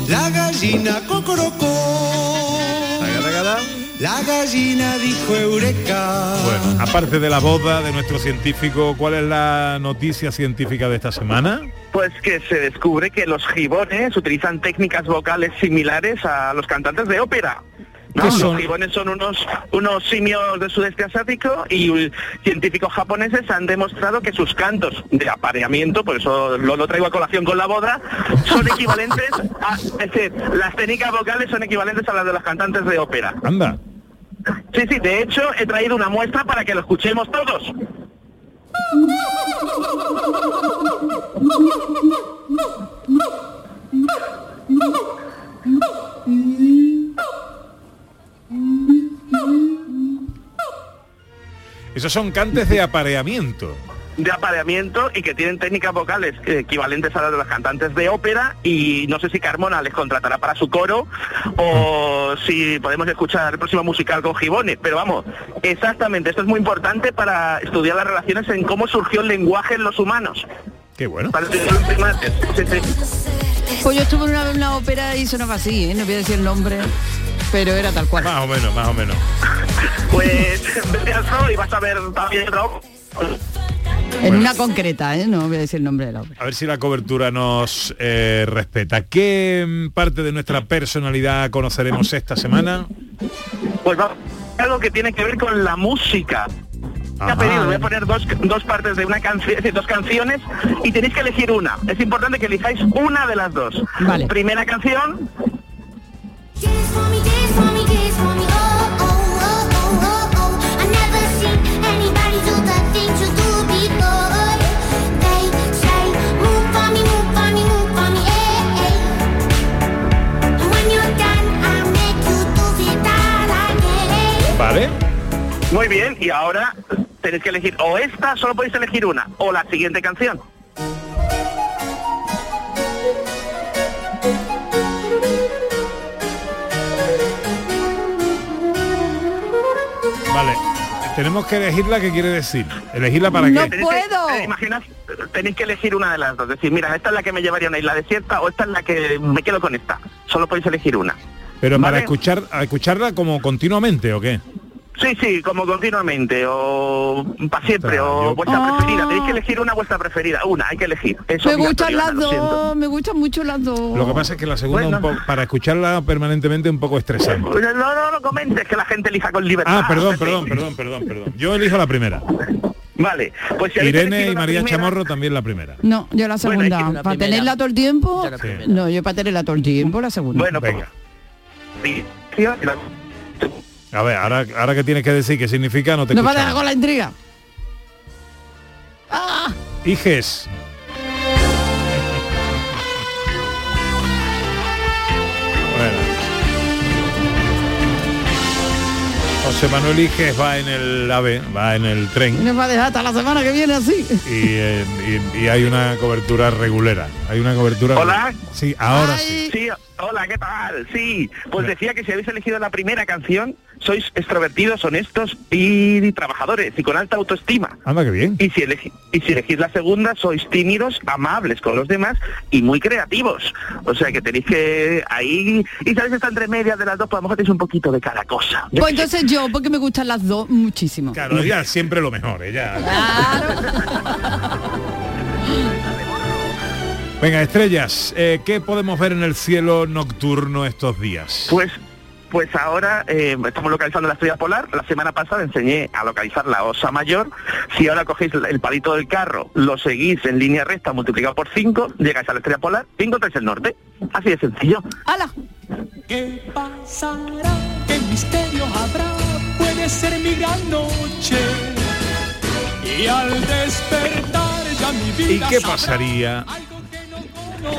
La gallina cocorocó. La gallina dijo eureka. Bueno, aparte de la boda de nuestro científico, ¿cuál es la noticia científica de esta semana? Pues que se descubre que los gibones utilizan técnicas vocales similares a los cantantes de ópera. ¿no? ¿Qué son? Los gibones son unos, unos simios del sudeste asiático y científicos japoneses han demostrado que sus cantos de apareamiento, por eso lo, lo traigo a colación con la boda, son equivalentes a... Es decir, las técnicas vocales son equivalentes a las de los cantantes de ópera. Anda. Sí, sí, de hecho he traído una muestra para que lo escuchemos todos. Esos son cantes de apareamiento. De apareamiento y que tienen técnicas vocales equivalentes a las de los cantantes de ópera y no sé si Carmona les contratará para su coro o si podemos escuchar el próximo musical con Gibones, pero vamos, exactamente, esto es muy importante para estudiar las relaciones en cómo surgió el lenguaje en los humanos. Qué bueno. Para estudiar los primates. Sí, sí. Pues yo estuve en una, una ópera y sonaba así, ¿eh? no voy a decir el nombre, pero era tal cual. Más o menos, más o menos. Pues [laughs] vete al y vas a ver también rock. En una concreta, ¿eh? no voy a decir el nombre de la ópera. A ver si la cobertura nos eh, respeta. ¿Qué mm, parte de nuestra personalidad conoceremos esta semana? Pues va algo que tiene que ver con la música. Ajá. pedido, voy a poner dos, dos partes de una canción, es decir, dos canciones y tenéis que elegir una. Es importante que elijáis una de las dos. Vale. Primera canción, Muy bien, y ahora tenéis que elegir o esta, solo podéis elegir una, o la siguiente canción. Vale. Tenemos que elegirla, ¿qué quiere decir? ¿Elegirla para No qué? Tenéis que- eh, imaginad, tenéis que elegir una de las dos. Decir, mira, esta es la que me llevaría a una isla desierta o esta es la que me quedo con esta. Solo podéis elegir una. Pero para escuchar, a escucharla como continuamente, ¿o qué? Sí, sí, como continuamente, o para siempre, o vuestra preferida. Tenéis que elegir una vuestra preferida. Una, hay que elegir. Es Me gustan las dos, me gustan mucho las dos. Lo que pasa es que la segunda, un poco, para escucharla permanentemente, un poco estresante. No, no, no lo comentes, que la gente elija con libertad. Ah, perdón, perdón, perdón, perdón, perdón. Yo elijo la primera. Vale, pues si Irene y María primera- Chamorro también la primera. No, yo la segunda. para primera. tenerla todo el tiempo. No, yo para tenerla todo el tiempo, la segunda. Bueno, pues, Venga. Sí, sí, la- A ver, ahora, ahora que tienes que decir qué significa, no te Nos va a dejar con la intriga. Iges. Bueno. José Manuel Iges va en el AVE, va en el Y tren nos va a dejar hasta la semana que viene así. y, eh, y- y hay una cobertura regulera. Hay una cobertura. Hola. Sí, ahora sí. Sí, hola, ¿qué tal? Sí, pues decía que si habéis elegido la primera canción, sois extrovertidos, honestos y trabajadores y con alta autoestima. Anda que bien. Y si, elegi- y si elegís la segunda, sois tímidos, amables con los demás y muy creativos. O sea que tenéis que ahí... Y sabéis está entre medias de las dos, pues a lo mejor tenéis un poquito de cada cosa. Yo Pues qué sé. entonces yo, porque me gustan las dos muchísimo. Claro, ella siempre lo mejor, ella. Venga, estrellas, eh, ¿qué podemos ver en el cielo nocturno estos días? Pues pues ahora eh, estamos localizando la estrella polar. La semana pasada enseñé a localizar la osa mayor. Si ahora cogéis el palito del carro, lo seguís en línea recta multiplicado por 5, llegáis a la estrella polar y encontráis el norte. Así de sencillo. ¡Hala! ¿Qué pasará? ¿Qué misterio habrá? Puede ser mi gran noche. Y al despertar ya mi ¿Y vida qué sabrá pasaría? ¿Qué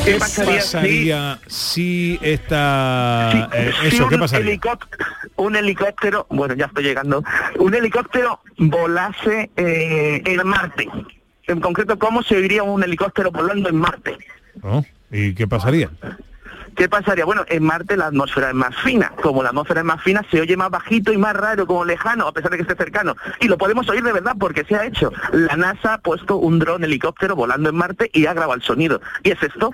¿Qué pasaría pasaría si esta... eh, Si eso, ¿qué un pasaría? helicóptero- un helicóptero, bueno, ya estoy llegando, un helicóptero volase eh, en Marte. En concreto, ¿cómo se oiría un helicóptero volando en Marte? ¿No? ¿Y qué pasaría? ¿Qué pasaría? Bueno, en Marte la atmósfera es más fina. Como la atmósfera es más fina, se oye más bajito y más raro, como lejano, a pesar de que esté cercano. Y lo podemos oír de verdad porque se ha hecho. La NASA ha puesto un dron helicóptero volando en Marte y ha grabado el sonido. ¿Y es esto?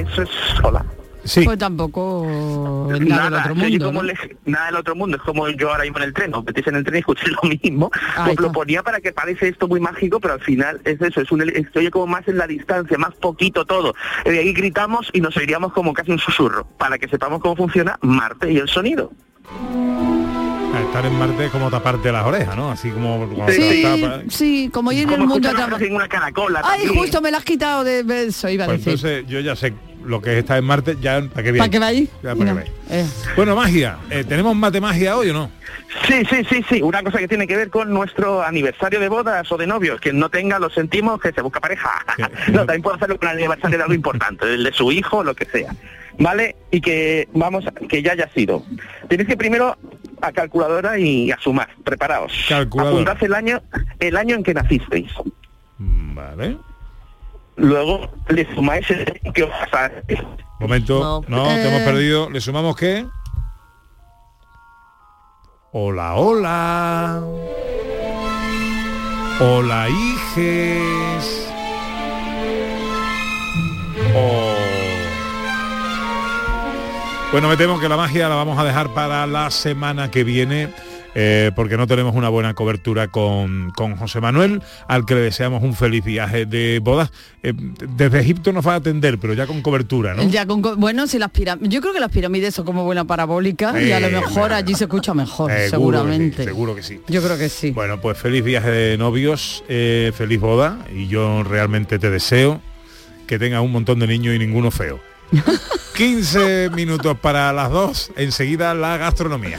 Eso es... Hola. Sí. Pues tampoco nada, del otro mundo. como ¿no? le- nada del otro mundo, es como yo ahora mismo en el tren, os metéis en el tren y escucháis [laughs] lo mismo. Os lo ponía para que parece esto muy mágico, pero al final es eso, es un, oye como más en la distancia, más poquito todo. Y de ahí gritamos y nos oiríamos como casi un susurro, para que sepamos cómo funciona Marte y el sonido. Estar en Marte es como taparte las orejas, ¿no? Así como cuando Sí, te tapas. sí, como ir en el mundo caracola Ay, también. justo me la has quitado de eso, iba a Pues decir. entonces yo ya sé lo que es estar en Marte, ya para qué viene. ¿Para qué vais? Ya para qué No, vais. eh. Bueno, magia. eh, ¿Tenemos mate magia hoy o no? Sí, sí, sí, sí, una cosa que tiene que ver con nuestro aniversario de bodas o de novios. Quien no tenga, lo sentimos, que se busca pareja. [laughs] no, también puede hacerlo con el aniversario de algo importante, el de su hijo, lo que sea. ¿Vale? Y que vamos, a- que ya haya sido. Tenéis que primero a calculadora y a sumar. Preparaos. Calculadora. Apuntad el año, el año en que nacisteis. Vale. Luego le sumáis el que os pasa. Momento. No, No. te hemos Eh. perdido. ¿Le sumamos qué? Hola, hola. Hola, hijes. Oh. Bueno, me temo que la magia la vamos a dejar para la semana que viene. Eh, porque no tenemos una buena cobertura con, con José Manuel, al que le deseamos un feliz viaje de bodas. Eh, desde Egipto nos va a atender, pero ya con cobertura, ¿no? Ya con co- bueno, si las pirámides, yo creo que las pirámides son como buena parabólica y a lo Eh, mejor allí se escucha mejor, Seguro que sí, seguramente. seguro que sí. Yo creo que sí. Bueno, pues feliz viaje de novios, feliz boda y yo realmente te deseo que tengas un montón de niños y ninguno feo. [laughs] 15 minutos para las dos, enseguida la gastronomía.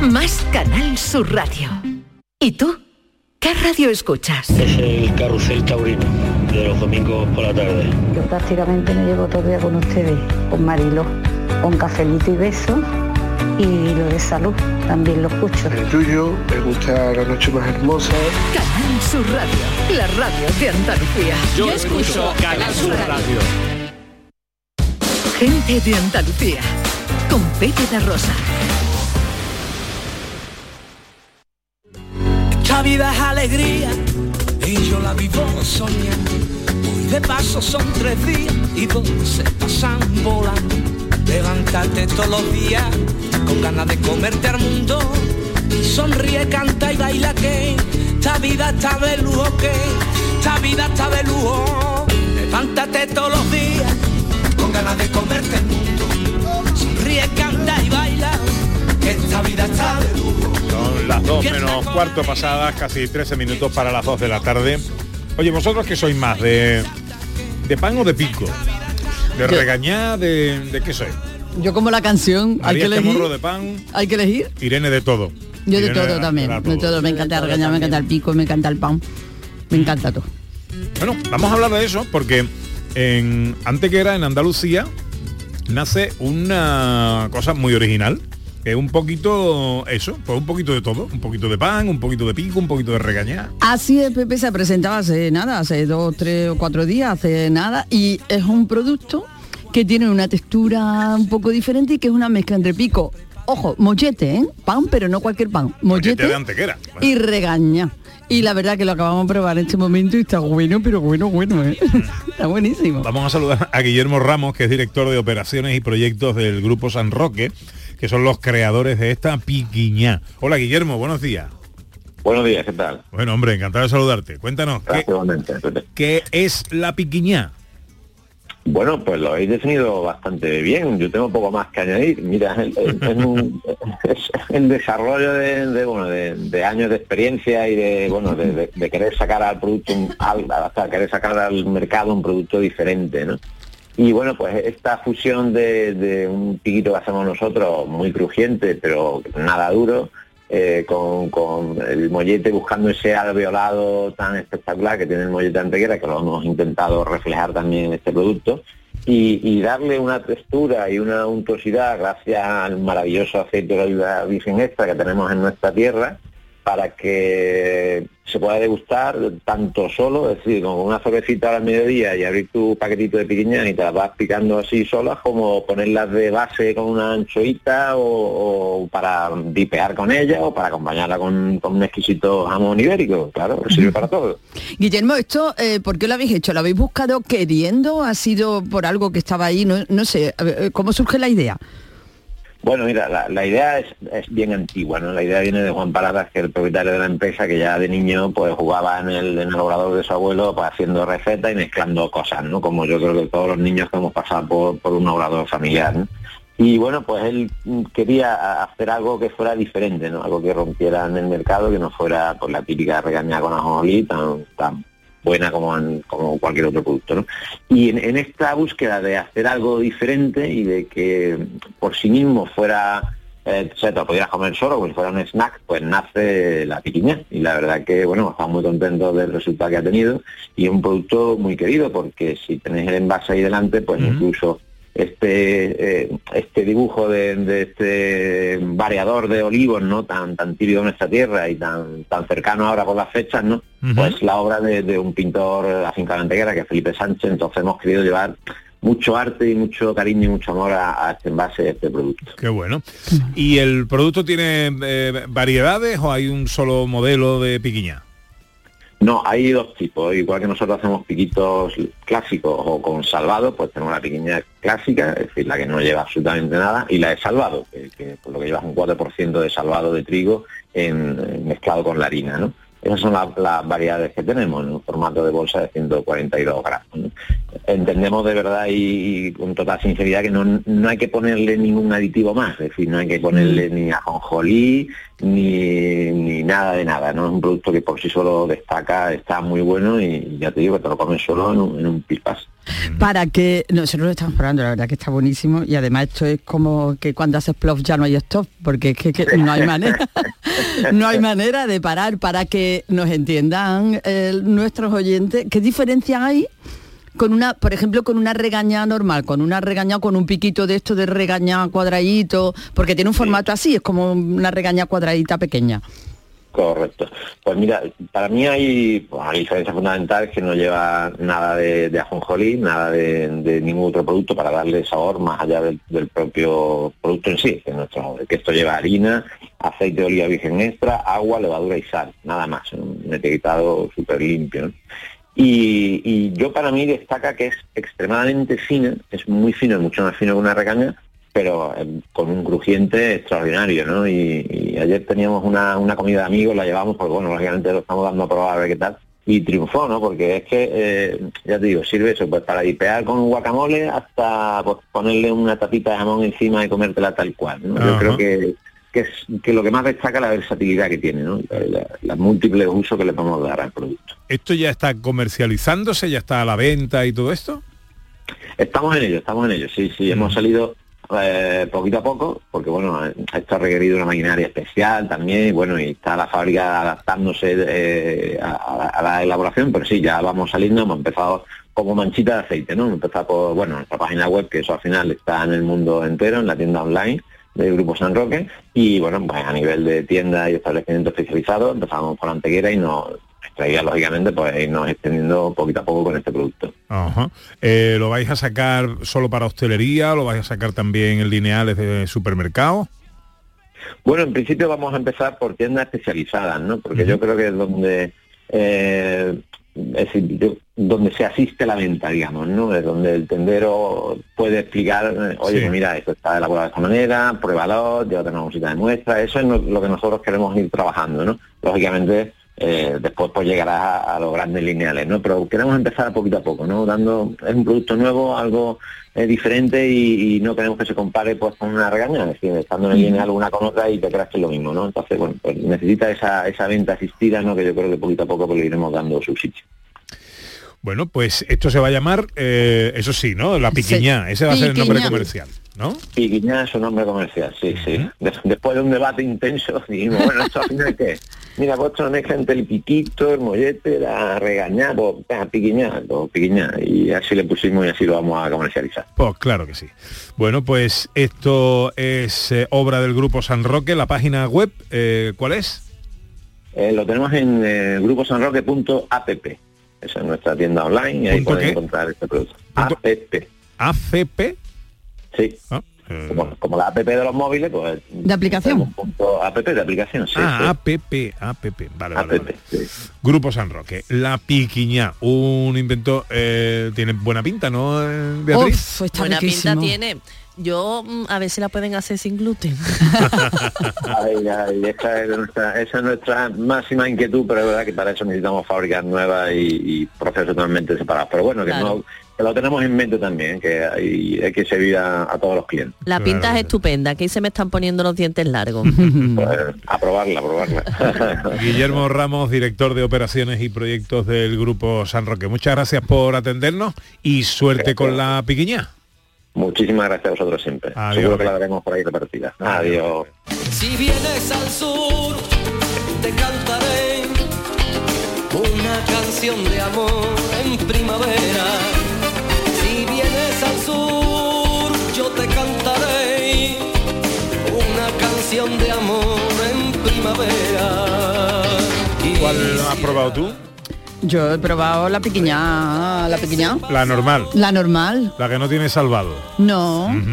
más Canal Sur Radio. ¿Y tú? ¿Qué radio escuchas? Es el carrusel taurino de los domingos por la tarde. Yo prácticamente me llevo todo el día con ustedes, con Marilo, con cafelito y beso y lo de salud también lo escucho. El tuyo, me gusta la noche más hermosa. Canal Sur Radio, la radio de Andalucía. Yo escucho Canal Sur Radio. Gente de Andalucía, con Pepe Rosa. Esta vida es alegría y yo la vivo soñando. Hoy de paso son tres días y dos se pasan volando. Levantarte todos los días con ganas de comerte al mundo. Y sonríe, canta y baila que esta vida está de lujo que esta vida está de lujo. Levántate todos los días con ganas de comerte el mundo. Sonríe, canta y baila que esta vida está de lujo. Las 2 menos cuarto pasadas, casi 13 minutos para las 2 de la tarde. Oye, vosotros que sois más, de, de pan o de pico, de Yo- regañar, de, de qué sois. Yo como la canción, hay María que este elegir. morro de pan, Hay que elegir. Irene de todo. Yo de todo también, era de todo. Me encanta regañar, me encanta el pico, me encanta el pan. Me encanta todo. Bueno, vamos a hablar de eso porque en Antequera, en Andalucía, nace una cosa muy original. Que es un poquito eso, pues un poquito de todo, un poquito de pan, un poquito de pico, un poquito de regañar. Así es, Pepe se presentaba hace nada, hace dos, tres o cuatro días, hace nada, y es un producto que tiene una textura un poco diferente y que es una mezcla entre pico, ojo, mollete, ¿eh? pan, pero no cualquier pan, mollete de Antequera. y regaña. Y la verdad que lo acabamos de probar en este momento y está bueno, pero bueno, bueno, ¿eh? [laughs] está buenísimo. Vamos a saludar a Guillermo Ramos, que es director de operaciones y proyectos del Grupo San Roque, que son los creadores de esta piquiñá. Hola Guillermo, buenos días. Buenos días, ¿qué tal? Bueno, hombre, encantado de saludarte. Cuéntanos, ¿qué, Gracias, qué es la piquiñá? Bueno, pues lo habéis definido bastante bien. Yo tengo poco más que añadir. Mira, es, es- es un- [laughs] es el desarrollo de, de, bueno, de, de años de experiencia y de bueno de, de- de querer sacar al producto, un- al, hasta querer sacar al mercado un producto diferente, ¿no? Y bueno, pues esta fusión de, un piquito que hacemos nosotros, muy crujiente, pero nada duro, eh, con, con el mollete buscando ese alveolado tan espectacular que tiene el mollete antequera, que lo hemos intentado reflejar también en este producto, y, y darle una textura y una untuosidad gracias al maravilloso aceite de oliva virgen extra que tenemos en nuestra tierra, para que se pueda degustar tanto solo, es decir, con una cervecita al mediodía y abrir tu paquetito de piquiña y te las vas picando así solas, como ponerlas de base con una anchoita o, o para dipear con ella o para acompañarla con, con un exquisito jamón ibérico, claro, [laughs] sirve para todo. Guillermo, esto, eh, ¿por qué lo habéis hecho? ¿Lo habéis buscado queriendo? ¿Ha sido por algo que estaba ahí? No, no sé, ¿cómo surge la idea? Bueno, mira, la, la idea es, bien antigua, ¿no? La idea viene de Juan Paradas, que es el propietario de la empresa, que ya de niño pues jugaba en el, en el obrador de su abuelo pues, haciendo recetas y mezclando cosas, ¿no? Como yo creo que todos los niños que hemos pasado por, por un obrador familiar, ¿no? Y bueno, pues él quería hacer algo que fuera diferente, ¿no? Algo que rompiera en el mercado, que no fuera pues, la típica regaña con ajonjolí tan, tan buena como, en- como cualquier otro producto. ¿no? Y en, en esta búsqueda de hacer algo diferente y de que por sí mismo fuera, eh, o sea, te lo pudieras comer solo, si fuera un snack, pues nace la piquiña. Y la verdad que, bueno, estamos muy contentos del resultado que ha tenido y es un producto muy querido porque si tenéis el envase ahí delante, pues incluso este eh, este dibujo de, de este variador de olivos no tan tan típico en nuestra tierra y tan tan cercano ahora por las fechas no pues la obra de, de un pintor afincado en Antequera que es Felipe Sánchez entonces hemos querido llevar mucho arte y mucho cariño y mucho amor a, a este envase, a este producto. Qué bueno. ¿Y el producto tiene eh, variedades o hay un solo modelo de piquiña? No, hay dos tipos. Igual que nosotros hacemos piquitos clásicos o con salvado, pues tenemos la piquiña clásica, es decir, la que no lleva absolutamente nada, y la de salvado, que, que por lo que lleva un 4% de salvado de trigo en, mezclado con la harina, ¿no? Esas son la- las variedades que tenemos en un formato de bolsa de 142 gramos. ¿no? Entendemos de verdad y, y con total sinceridad que no, no hay que ponerle ningún aditivo más, es decir, no hay que ponerle ni ajonjolí ni, ni nada de nada, ¿no? Es un producto que por sí solo destaca, está muy bueno y ya te digo que te lo comes solo en un, en un pipas. Para que nosotros lo estamos probando, la verdad que está buenísimo y además esto es como que cuando haces plof ya no hay stop, porque es que, que no hay manera, [laughs] no hay manera de parar para que nos entiendan eh, nuestros oyentes. ¿Qué diferencia hay con una, por ejemplo, con una regaña normal, con una regaña con un piquito de esto de regaña cuadradito, porque tiene un formato así, es como una regaña cuadradita pequeña. Correcto. Pues mira, para mí hay pues, una diferencia fundamental que no lleva nada de, de ajonjolí, nada de, de ningún otro producto para darle sabor más allá del, del propio producto en sí, que, nuestro, que esto lleva harina, aceite de oliva virgen extra, agua, levadura y sal, nada más, un etiquetado súper limpio. ¿no? Y, y yo para mí destaca que es extremadamente fina, es muy fino, mucho más fino que una recaña, pero eh, con un crujiente extraordinario, ¿no? Y, y ayer teníamos una, una comida de amigos, la llevamos, porque bueno, lógicamente lo estamos dando a probar a ver qué tal, y triunfó, ¿no? Porque es que, eh, ya te digo, sirve eso, pues para dipear con un guacamole hasta pues, ponerle una tapita de jamón encima y comértela tal cual, ¿no? Yo creo que, que es que lo que más destaca es la versatilidad que tiene, ¿no? Los múltiples usos que le podemos dar al producto. ¿Esto ya está comercializándose, ya está a la venta y todo esto? Estamos en ello, estamos en ello, sí, sí, hemos salido eh, poquito a poco, porque bueno, esto ha requerido una maquinaria especial también, y bueno, y está la fábrica adaptándose eh, a, a- a la elaboración, pero sí, ya vamos saliendo, hemos empezado como manchita de aceite, ¿no? Hemos empezado por, bueno, nuestra página web, que eso al final está en el mundo entero, en la tienda online del Grupo San Roque, y bueno, pues a nivel de tienda y establecimiento especializado, empezamos por Antequera y nos traía lógicamente pues irnos extendiendo poquito a poco con este producto. Ajá. Eh, ¿Lo vais a sacar solo para hostelería? ¿Lo vais a sacar también en lineales de supermercado? Bueno, en principio vamos a empezar por tiendas especializadas, ¿no? Porque yo creo que es donde eh, es decir, yo- donde se asiste a la venta, digamos, ¿no? Es donde el tendero puede explicar, oye, Sí. pues mira, esto está elaborado de esta manera, pruébalo, llévate una bolsita de muestra, eso es lo que nosotros queremos ir trabajando, ¿no? Lógicamente, eh, después pues llegarás a, a los grandes lineales, ¿no? Pero queremos empezar poquito a poco, ¿no? Dando, es un producto nuevo, algo eh, diferente y, y no queremos que se compare pues con una regaña, es decir, estando en el lineal una con otra y te creas que es lo mismo, ¿no? Entonces, bueno, pues necesita esa, esa venta asistida, ¿no? Que yo creo que poquito a poco pues, le iremos dando su sitio. Bueno, pues esto se va a llamar, eh, eso sí, ¿no? La piquiñá. Ese va a ser el nombre comercial, ¿no? Piquiñá es su nombre comercial, sí, sí. De- después de un debate intenso, dijimos, bueno, ¿esto al final qué? es? Mira, esto mezcla entre el piquito, el mollete, la regañá, pues pues piquiñá. Y así le pusimos y así lo vamos a comercializar. Pues claro que sí. Bueno, pues esto es eh, obra del Grupo San Roque. La página web, eh, ¿cuál es? Eh, lo tenemos en gruposanroque.app. Esa es nuestra tienda online y ahí ¿Punto pueden encontrar este producto. APP. ACP. Sí. Como, como la app de los móviles, pues... De aplicación. Punto app de aplicación, sí. ah, sí. APP, APP. Vale, vale, vale. Grupo San Roque. La piquiñá. Un invento, eh, tiene buena pinta, ¿no, eh, Beatriz? Buena pinta tiene. Yo mm, a ver si la pueden hacer sin gluten. [laughs] Ay, ay, esa, es nuestra, esa es nuestra máxima inquietud, pero es verdad que para eso necesitamos fábricas nuevas y, y procesos totalmente separados. Pero bueno, que, Claro. no, lo tenemos en mente también, que hay, hay que servir a, a todos los clientes. La pinta es estupenda, que ahí se me están poniendo los dientes largos. [laughs] Pues, a probarla, a probarla. [laughs] Guillermo Ramos, director de operaciones y proyectos del Grupo San Roque. Muchas gracias por atendernos y suerte con la piquiñá. Muchísimas gracias a vosotros siempre. Adiós. Seguro que la veremos por ahí repartida. Adiós. Si vienes al sur, te cantaré una canción de amor en primavera. Canción de amor en primavera. ¿Cuál has probado tú? Yo he probado la pequeña, la pequeña, La normal, la normal. la que no tiene salvado. No, Ujú.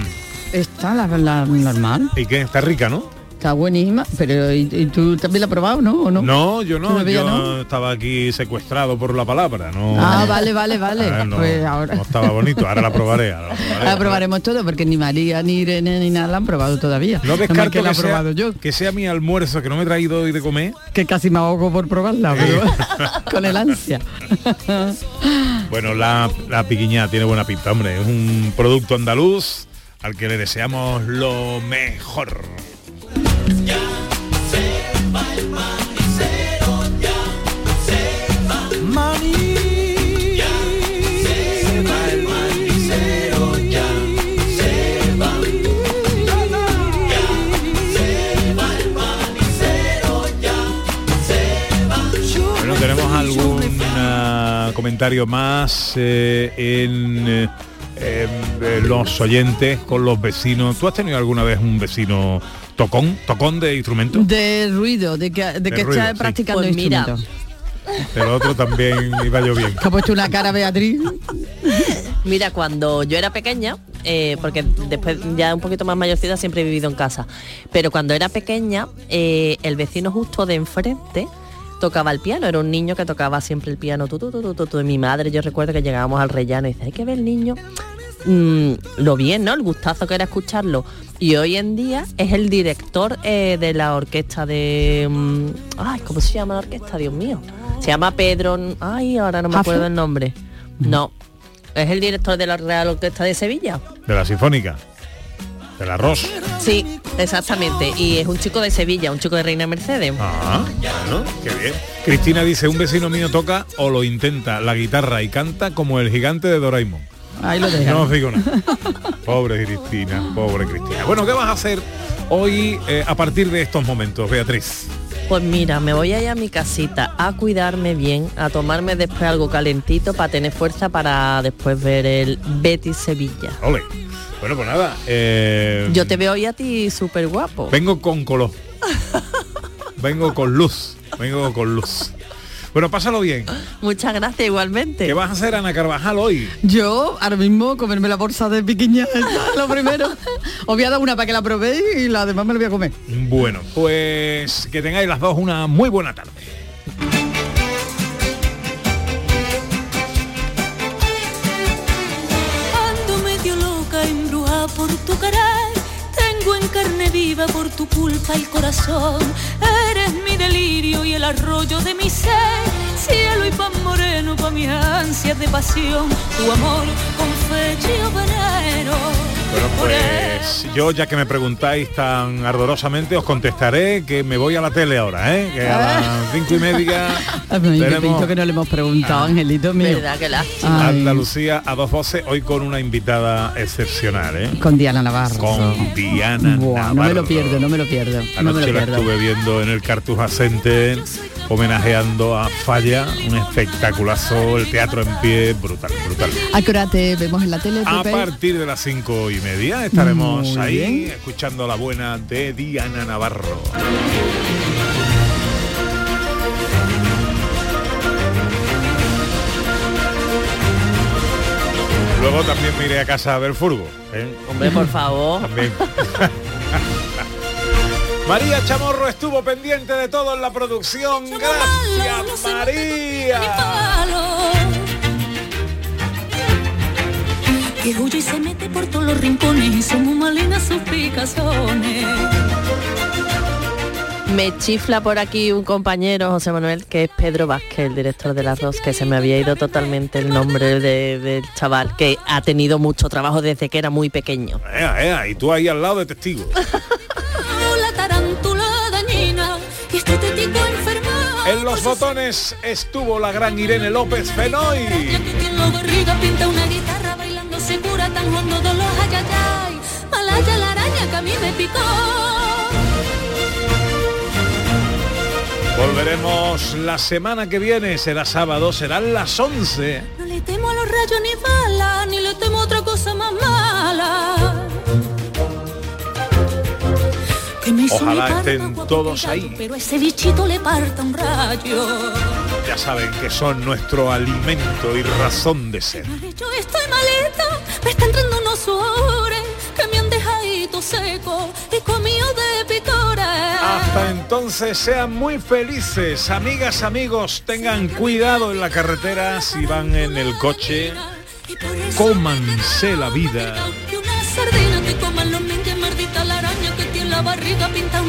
está la, la normal. ¿Y qué? Está rica, ¿no? Está buenísima, pero ¿y, y tú también la has probado, no? ¿O no? No, yo no, yo no. estaba aquí secuestrado por la palabra, no. Ah, vale, vale, vale. Ah, no, pues ahora no estaba bonito, ahora la probaré. ahora la probaré. la probaremos todo, porque ni María, ni Irene, ni nada la han probado todavía. No descarto que la he sea, probado yo, que sea mi almuerzo que no me he traído hoy de comer. que casi me ahogo por probarla, pero [laughs] con el ansia. Bueno, la, la piquiñá tiene buena pinta, hombre. Es un producto andaluz al que le deseamos lo mejor. Comentario más eh, en, eh, en, eh, los oyentes con los vecinos. ¿Tú has tenido alguna vez un vecino tocón, tocón de instrumento? De ruido, de que, de que ruido, está sí. practicando Pues mira. El otro también iba yo bien. Que ha puesto una cara Beatriz. Mira, cuando yo era pequeña, eh, porque después ya un poquito más mayorcita siempre he vivido en casa, pero cuando era pequeña, eh, el vecino justo de enfrente tocaba el piano, era un niño que tocaba siempre el piano, tu, tu, tu, tu, tu, tu. Y mi madre, yo recuerdo que llegábamos al rellano y dice, hay que ver el niño, mm, lo bien, ¿no? El gustazo que era escucharlo. Y hoy en día es el director eh, de la orquesta de... mm, ay, ¿cómo se llama la orquesta? Dios mío. Se llama Pedro... Ay, ahora no me acuerdo el nombre. No. Es el director de la Real Orquesta de Sevilla. De la sinfónica. Del arroz. Sí, exactamente. Y es un chico de Sevilla, un chico de Reina Mercedes. Ah, bueno, qué bien. Cristina dice, un vecino mío toca o lo intenta la guitarra y canta como el gigante de Doraemon. Ahí lo dejan. No os digo nada. Pobre Cristina, pobre Cristina. Bueno, ¿qué vas a hacer hoy eh, a partir de estos momentos, Beatriz? Pues mira, me voy a ir a mi casita a cuidarme bien, a tomarme después algo calentito para tener fuerza para después ver el Betis Sevilla. Ole. Bueno, pues nada. eh, Yo te veo hoy a ti súper guapo. Vengo con color. Vengo con luz. Vengo con luz. Bueno, pásalo bien. Muchas gracias igualmente. ¿Qué vas a hacer, Ana Carvajal, hoy? Yo ahora mismo comerme la bolsa de piquiña, [laughs] lo primero. Os voy a dar una para que la probéis y la demás me la voy a comer. Bueno, pues que tengáis las dos una muy buena tarde. Viva por tu culpa el corazón. Eres mi delirio y el arroyo de mi ser. Cielo y pan moreno pa' mis ansias de pasión. Tu amor con fecha y veneno. Bueno, pues yo ya que me preguntáis tan ardorosamente os contestaré que me voy a la tele ahora, ¿eh? Que a las cinco y media [laughs] yo tenemos que no le hemos preguntado, Angelito mío. Verdad, qué lástima. Andalucía a dos voces, hoy con una invitada excepcional, ¿eh? Con Diana Navarro. Con Diana Buah, no me lo pierdo, no me lo pierdo. No me Anoche lo la pierdo. estuve viendo en el Cartuja Center homenajeando a Falla, un espectaculazo, el teatro en pie, brutal, brutal. ¿A qué hora te vemos en la tele, A Pepe? partir de las cinco y media estaremos Muy ahí bien. escuchando la buena de Diana Navarro. Luego también me iré a casa a ver furgo. ¿eh? Hombre, por favor. También. [laughs] María Chamorro estuvo pendiente de todo en la producción. Gracias, María. Que huye y se mete por todos los rincones y son muy malinas sus picazones. Me chifla por aquí un compañero, José Manuel, que es Pedro Vázquez, el director del arroz, que se me había ido totalmente el nombre de- del chaval, que ha tenido mucho trabajo desde que era muy pequeño. Ea, ea, y tú ahí al lado de testigo. [laughs] Este. En los botones estuvo la gran Irene López Fenoy. Se cura tan hondo dolor. Ay, ay, ay. Malaya la araña que a mí me picó. Volveremos la semana que viene, será sábado, serán las 11. No le temo a los rayos ni balas, ni le temo a otra cosa más mala. Ojalá estén todos ahí. Pero ese bichito le parta un rayo. ya saben que son nuestro alimento y razón de ser. Yo estoy maleta, me está entrando unos sudores que me han dejado seco y comido de picores. Hasta entonces sean muy felices, amigas, amigos, tengan cuidado en la carretera si van en el coche, cómanse la vida.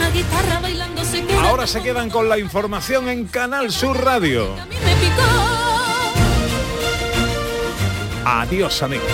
Una guitarra bailando se. Ahora se quedan con la información en Canal Sur Radio. Adiós amigos.